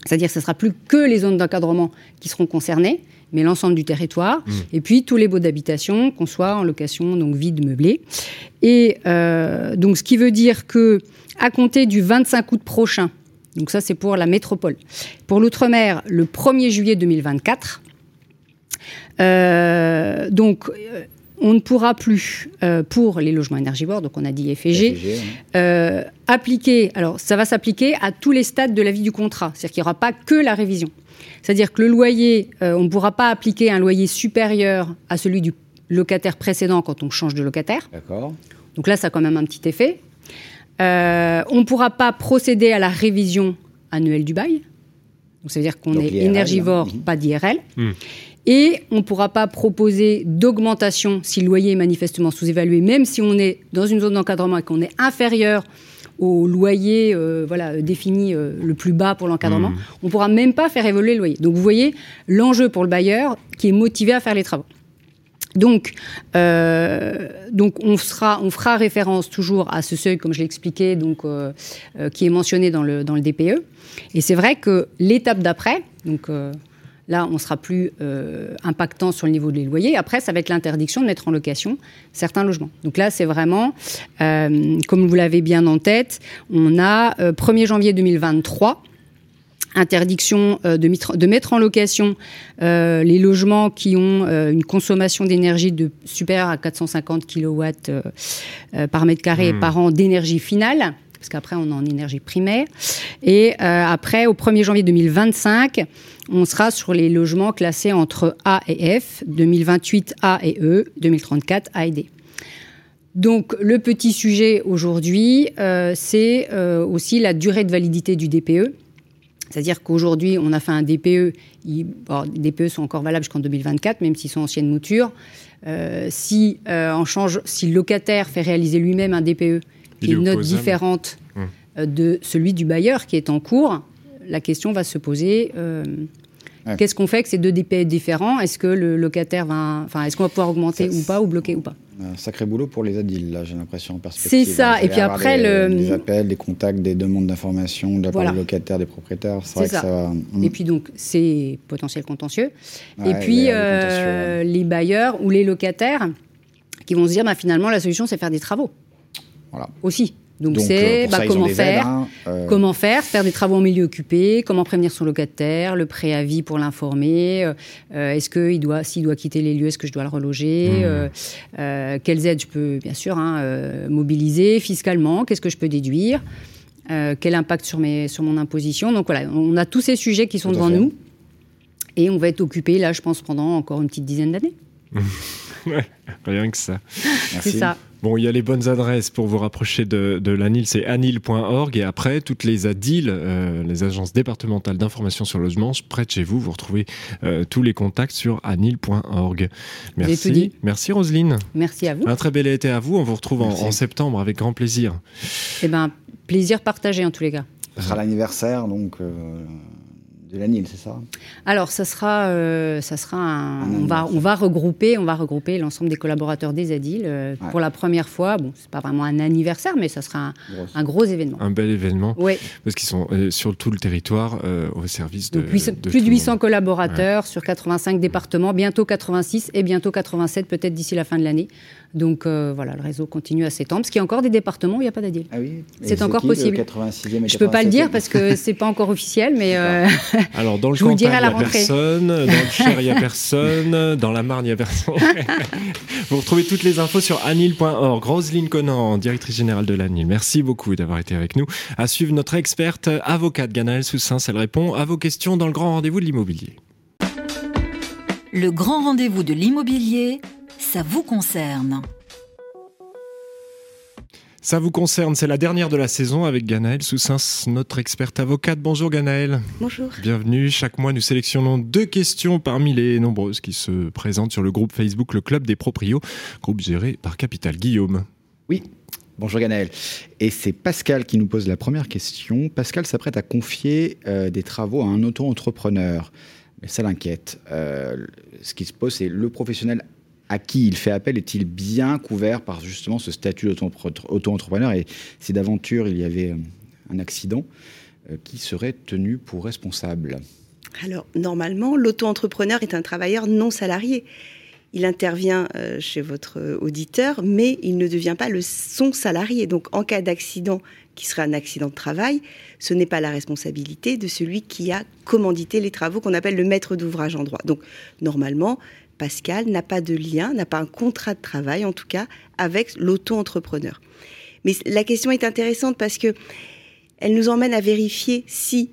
c'est-à-dire que ce ne sera plus que les zones d'encadrement qui seront concernées, mais l'ensemble du territoire, mhm. et puis tous les baux d'habitation, qu'on soit en location donc vide, meublé. Et euh, donc ce qui veut dire que à compter du 25 août prochain, donc ça c'est pour la métropole, pour l'outre-mer le 1er juillet 2024, euh, donc, euh, on ne pourra plus, euh, pour les logements énergivores, donc on a dit FG, appliquer, alors ça va s'appliquer à tous les stades de la vie du contrat, c'est-à-dire qu'il n'y aura pas que la révision. C'est-à-dire que le loyer, on ne pourra pas appliquer un loyer supérieur à celui du locataire précédent quand on change de locataire. D'accord. Donc là, ça a quand même un petit effet. on ne pourra pas procéder à la révision annuelle du bail. Donc, ça veut dire qu'on est énergivore, hein. pas d'IRL. Hmm. Et on ne pourra pas proposer d'augmentation si le loyer est manifestement sous-évalué, même si on est dans une zone d'encadrement et qu'on est inférieur au loyer euh, voilà, défini euh, le plus bas pour l'encadrement. Mmh. On ne pourra même pas faire évoluer le loyer. Donc vous voyez l'enjeu pour le bailleur qui est motivé à faire les travaux. Donc, euh, donc on, sera, on fera référence toujours à ce seuil, comme je l'ai expliqué, donc, qui est mentionné dans le, dans le DPE. Et c'est vrai que l'étape d'après, donc Là, on sera plus euh, impactant sur le niveau des loyers. Après, ça va être l'interdiction de mettre en location certains logements. Donc là, c'est vraiment, euh, comme vous l'avez bien en tête, on a 1er euh, janvier 2023 interdiction de, mettre en location les logements qui ont une consommation d'énergie de supérieure à 450 kW par mètre carré mmh. par an d'énergie finale parce qu'après on est en énergie primaire. Et après, au 1er janvier 2025, on sera sur les logements classés entre A et F, 2028 A et E, 2034 A et D. Donc le petit sujet aujourd'hui, euh, c'est euh, aussi la durée de validité du DPE. C'est-à-dire qu'aujourd'hui, on a fait un DPE. les DPE sont encore valables jusqu'en 2024, même s'ils sont anciennes moutures. Euh, si, on change, si le locataire fait réaliser lui-même un DPE qui est une note différente hum. de celui du bailleur qui est en cours, la question va se poser. Euh, qu'est-ce qu'on fait avec ces deux DPE différents? Est-ce que le locataire va, enfin, est-ce qu'on va pouvoir augmenter ou pas ou bloquer ou pas? un sacré boulot pour les ADIL, là, j'ai l'impression, en perspective. C'est ça, et puis après, le... les appels, des contacts, des demandes d'informations de la part des locataires, des propriétaires, c'est vrai ça. que ça Et puis donc, c'est potentiel contentieux. et puis, euh, les bailleurs ou les locataires qui vont se dire, bah, finalement, la solution, c'est faire des travaux. Voilà. Aussi. Donc c'est euh, bah, comment faire, hein, euh. comment faire, faire des travaux en milieu occupé, comment prévenir son locataire, le préavis pour l'informer, euh, est-ce qu'il doit, s'il doit quitter les lieux, est-ce que je dois le reloger, mmh. quelles aides je peux bien sûr hein, mobiliser fiscalement, qu'est-ce que je peux déduire, quel impact sur mes, sur mon imposition. Donc voilà, on a tous ces sujets qui sont devant nous et on va être occupé là, je pense, pendant encore une petite dizaine d'années. rien que ça. C'est ça. Bon, il y a les bonnes adresses pour vous rapprocher de, de l'ANIL, c'est anil.org. Et après, toutes les ADIL, euh, les agences départementales d'information sur le logement, près de chez vous, vous retrouvez euh, tous les contacts sur anil.org. Merci. Merci Roselyne. Merci à vous. Un très bel été à vous. On vous retrouve en, septembre avec grand plaisir. Eh ben, plaisir partagé en tous les cas. Ce sera l'anniversaire donc euh, de l'ANIL, c'est ça? Alors, ça sera, euh, ça sera un, on va, on va regrouper, on va regrouper l'ensemble des collaborateurs des ADIL euh, Ouais. pour la première fois. Bon, c'est pas vraiment un anniversaire, mais ça sera un, un gros événement. Un bel événement. Ouais. Parce qu'ils sont euh, sur tout le territoire euh, au service de. Donc, huit- de plus de le 800 collaborateurs sur 85 départements, bientôt 86 et bientôt 87, peut-être d'ici la fin de l'année. Donc euh, voilà, le réseau continue à s'étendre, parce qu'il y a encore des départements où il n'y a pas d'ADIL. Ah oui C'est encore qui, le possible. 86e et Je peux pas le 87e? dire parce que c'est pas encore officiel, mais euh, Alors, dans le je vous le Cantal, dirai à il la n'y a rentrée. personne. Dans le Cher, il n'y a personne. Dans la Marne, il n'y a personne. vous retrouvez toutes les infos sur anil.org. Roselyne Conan, directrice générale de l'ANIL. Merci beaucoup d'avoir été avec nous. À suivre notre experte avocate Ganaëlle Soussin. Elle répond à vos questions dans le grand rendez-vous de l'immobilier. Le grand rendez-vous de l'immobilier, ça vous concerne. Ça vous concerne, c'est la dernière de la saison avec Ganaëlle Soussin, notre experte avocate. Bonjour Ganaëlle. Bonjour. Bienvenue. Chaque mois, nous sélectionnons deux questions parmi les nombreuses qui se présentent sur le groupe Facebook Le Club des Proprios, groupe géré par Capital Guillaume. Oui. Bonjour Ganaël. Et c'est Pascal qui nous pose la première question. Pascal s'apprête à confier euh, des travaux à un auto-entrepreneur. Mais ça l'inquiète. Euh, ce qui se pose, c'est le professionnel à qui il fait appel est-il bien couvert par justement ce statut d'auto- auto-entrepreneur Et si d'aventure il y avait euh, un accident, euh, qui serait tenu pour responsable? Alors, normalement, l'auto-entrepreneur est un travailleur non salarié. Il intervient euh, chez votre auditeur, mais il ne devient pas le, son salarié. Donc, en cas d'accident qui serait un accident de travail, ce n'est pas la responsabilité de celui qui a commandité les travaux qu'on appelle le maître d'ouvrage en droit. Donc, normalement, Pascal n'a pas de lien, n'a pas un contrat de travail, en tout cas, avec l'auto-entrepreneur. Mais la question est intéressante parce que elle nous emmène à vérifier si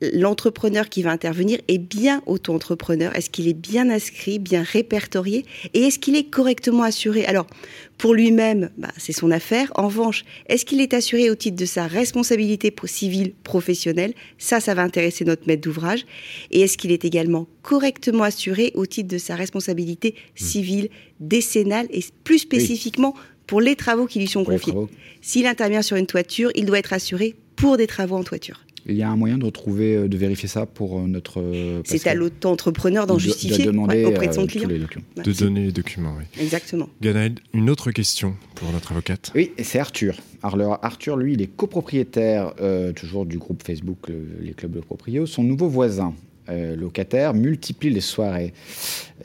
l'entrepreneur qui va intervenir est bien auto-entrepreneur Est-ce qu'il est bien inscrit, bien répertorié Et est-ce qu'il est correctement assuré? Alors, pour lui-même, bah, c'est son affaire. En revanche, est-ce qu'il est assuré au titre de sa responsabilité civile professionnelle? Ça, ça va intéresser notre maître d'ouvrage. Et est-ce qu'il est également correctement assuré au titre de sa responsabilité civile décennale et plus spécifiquement pour les travaux qui lui sont confiés? S'il intervient sur une toiture, il doit être assuré pour des travaux en toiture. Il y a un moyen de retrouver, euh, de vérifier ça pour euh, notre. euh, C'est à l'auto-entrepreneur d'en De- de justifier demander, ouais, auprès de son euh, client. tous les documents. Ouais, De donner les documents, oui. Exactement. Ganaël, une autre question pour notre avocate. Oui, c'est Arthur. Alors, Arthur, lui, il est copropriétaire euh, toujours du groupe Facebook le- Les Clubs de Proprio. Son nouveau voisin, euh, locataire, multiplie les soirées,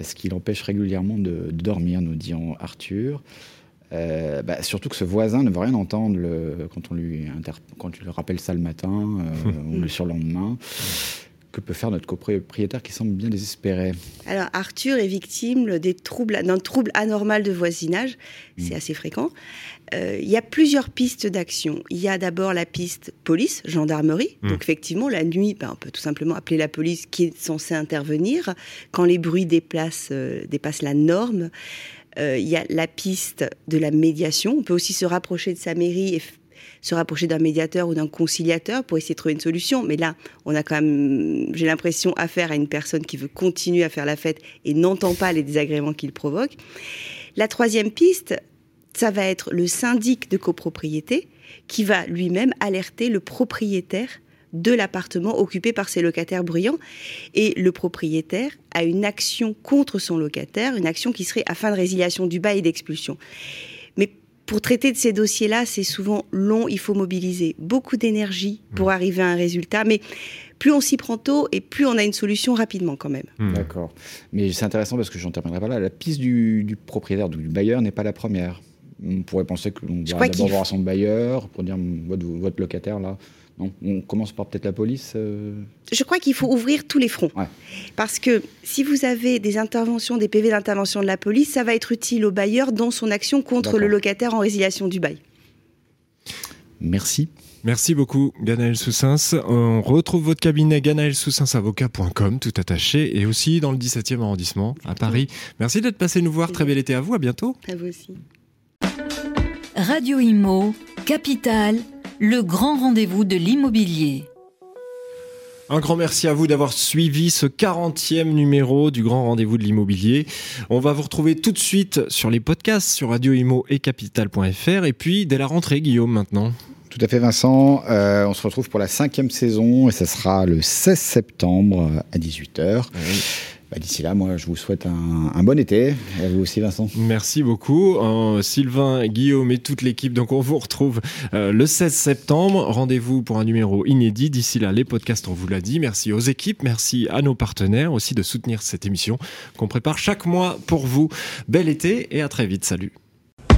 ce qui l'empêche régulièrement de, de dormir, nous dit Arthur. Euh, bah, surtout que ce voisin ne veut rien entendre le- quand, on lui inter- quand tu le rappelle ça le matin euh, ou le surlendemain. Que peut faire notre copropriétaire qui semble bien désespéré? Alors, Arthur est victime des troubles, d'un trouble anormal de voisinage. C'est assez fréquent. Euh, il y a plusieurs pistes d'action. Il y a d'abord la piste police, gendarmerie. Mm. Donc, effectivement, la nuit, ben, on peut tout simplement appeler la police qui est censée intervenir quand les bruits déplacent, euh, dépassent la norme. Euh, il y a la piste de la médiation. On peut aussi se rapprocher de sa mairie et se rapprocher d'un médiateur ou d'un conciliateur pour essayer de trouver une solution. Mais là, on a quand même, j'ai l'impression, affaire à une personne qui veut continuer à faire la fête et n'entend pas les désagréments qu'il provoque. La troisième piste, ça va être le syndic de copropriété qui va lui-même alerter le propriétaire de l'appartement occupé par ses locataires bruyants. Et le propriétaire a une action contre son locataire, une action qui serait afin de résiliation du bail et d'expulsion. Mais pour traiter de ces dossiers-là, c'est souvent long, il faut mobiliser beaucoup d'énergie pour arriver à un résultat. Mais plus on s'y prend tôt et plus on a une solution rapidement quand même. D'accord. Mais c'est intéressant parce que j'en terminerai pas là. La piste du, du propriétaire, du bailleur, n'est pas la première. On pourrait penser que l'on crois d'abord voir son bailleur pour dire votre, votre locataire là. On commence par peut-être la police. euh, Je crois qu'il faut ouvrir tous les fronts. Parce que si vous avez des interventions, des PV d'intervention de la police, ça va être utile au bailleur dans son action contre le locataire en résiliation du bail. Merci. Merci beaucoup, Ganaël Soussens. On retrouve votre cabinet ganaelsoussensavocat.com, tout attaché, et aussi dans le 17e arrondissement, à Paris. Merci d'être passé nous voir. Très bel été à vous. À bientôt. À vous aussi. Radio Imo, Capital, le grand rendez-vous de l'immobilier. Un grand merci à vous d'avoir suivi ce 40e numéro du grand rendez-vous de l'immobilier. On va vous retrouver tout de suite sur les podcasts sur Radio Imo et capital.fr et puis dès la rentrée, Guillaume, maintenant. Tout à fait, Vincent. Euh, on se retrouve pour la cinquième saison et ça sera le 16 septembre à 18h. Bah, d'ici là, moi, je vous souhaite un, bon été. Vous aussi, Vincent. Merci beaucoup. Sylvain, Guillaume et toute l'équipe. Donc, on vous retrouve euh, le 16 septembre. Rendez-vous pour un numéro inédit. D'ici là, les podcasts, on vous l'a dit. Merci aux équipes. Merci à nos partenaires aussi de soutenir cette émission qu'on prépare chaque mois pour vous. Bel été et à très vite. Salut.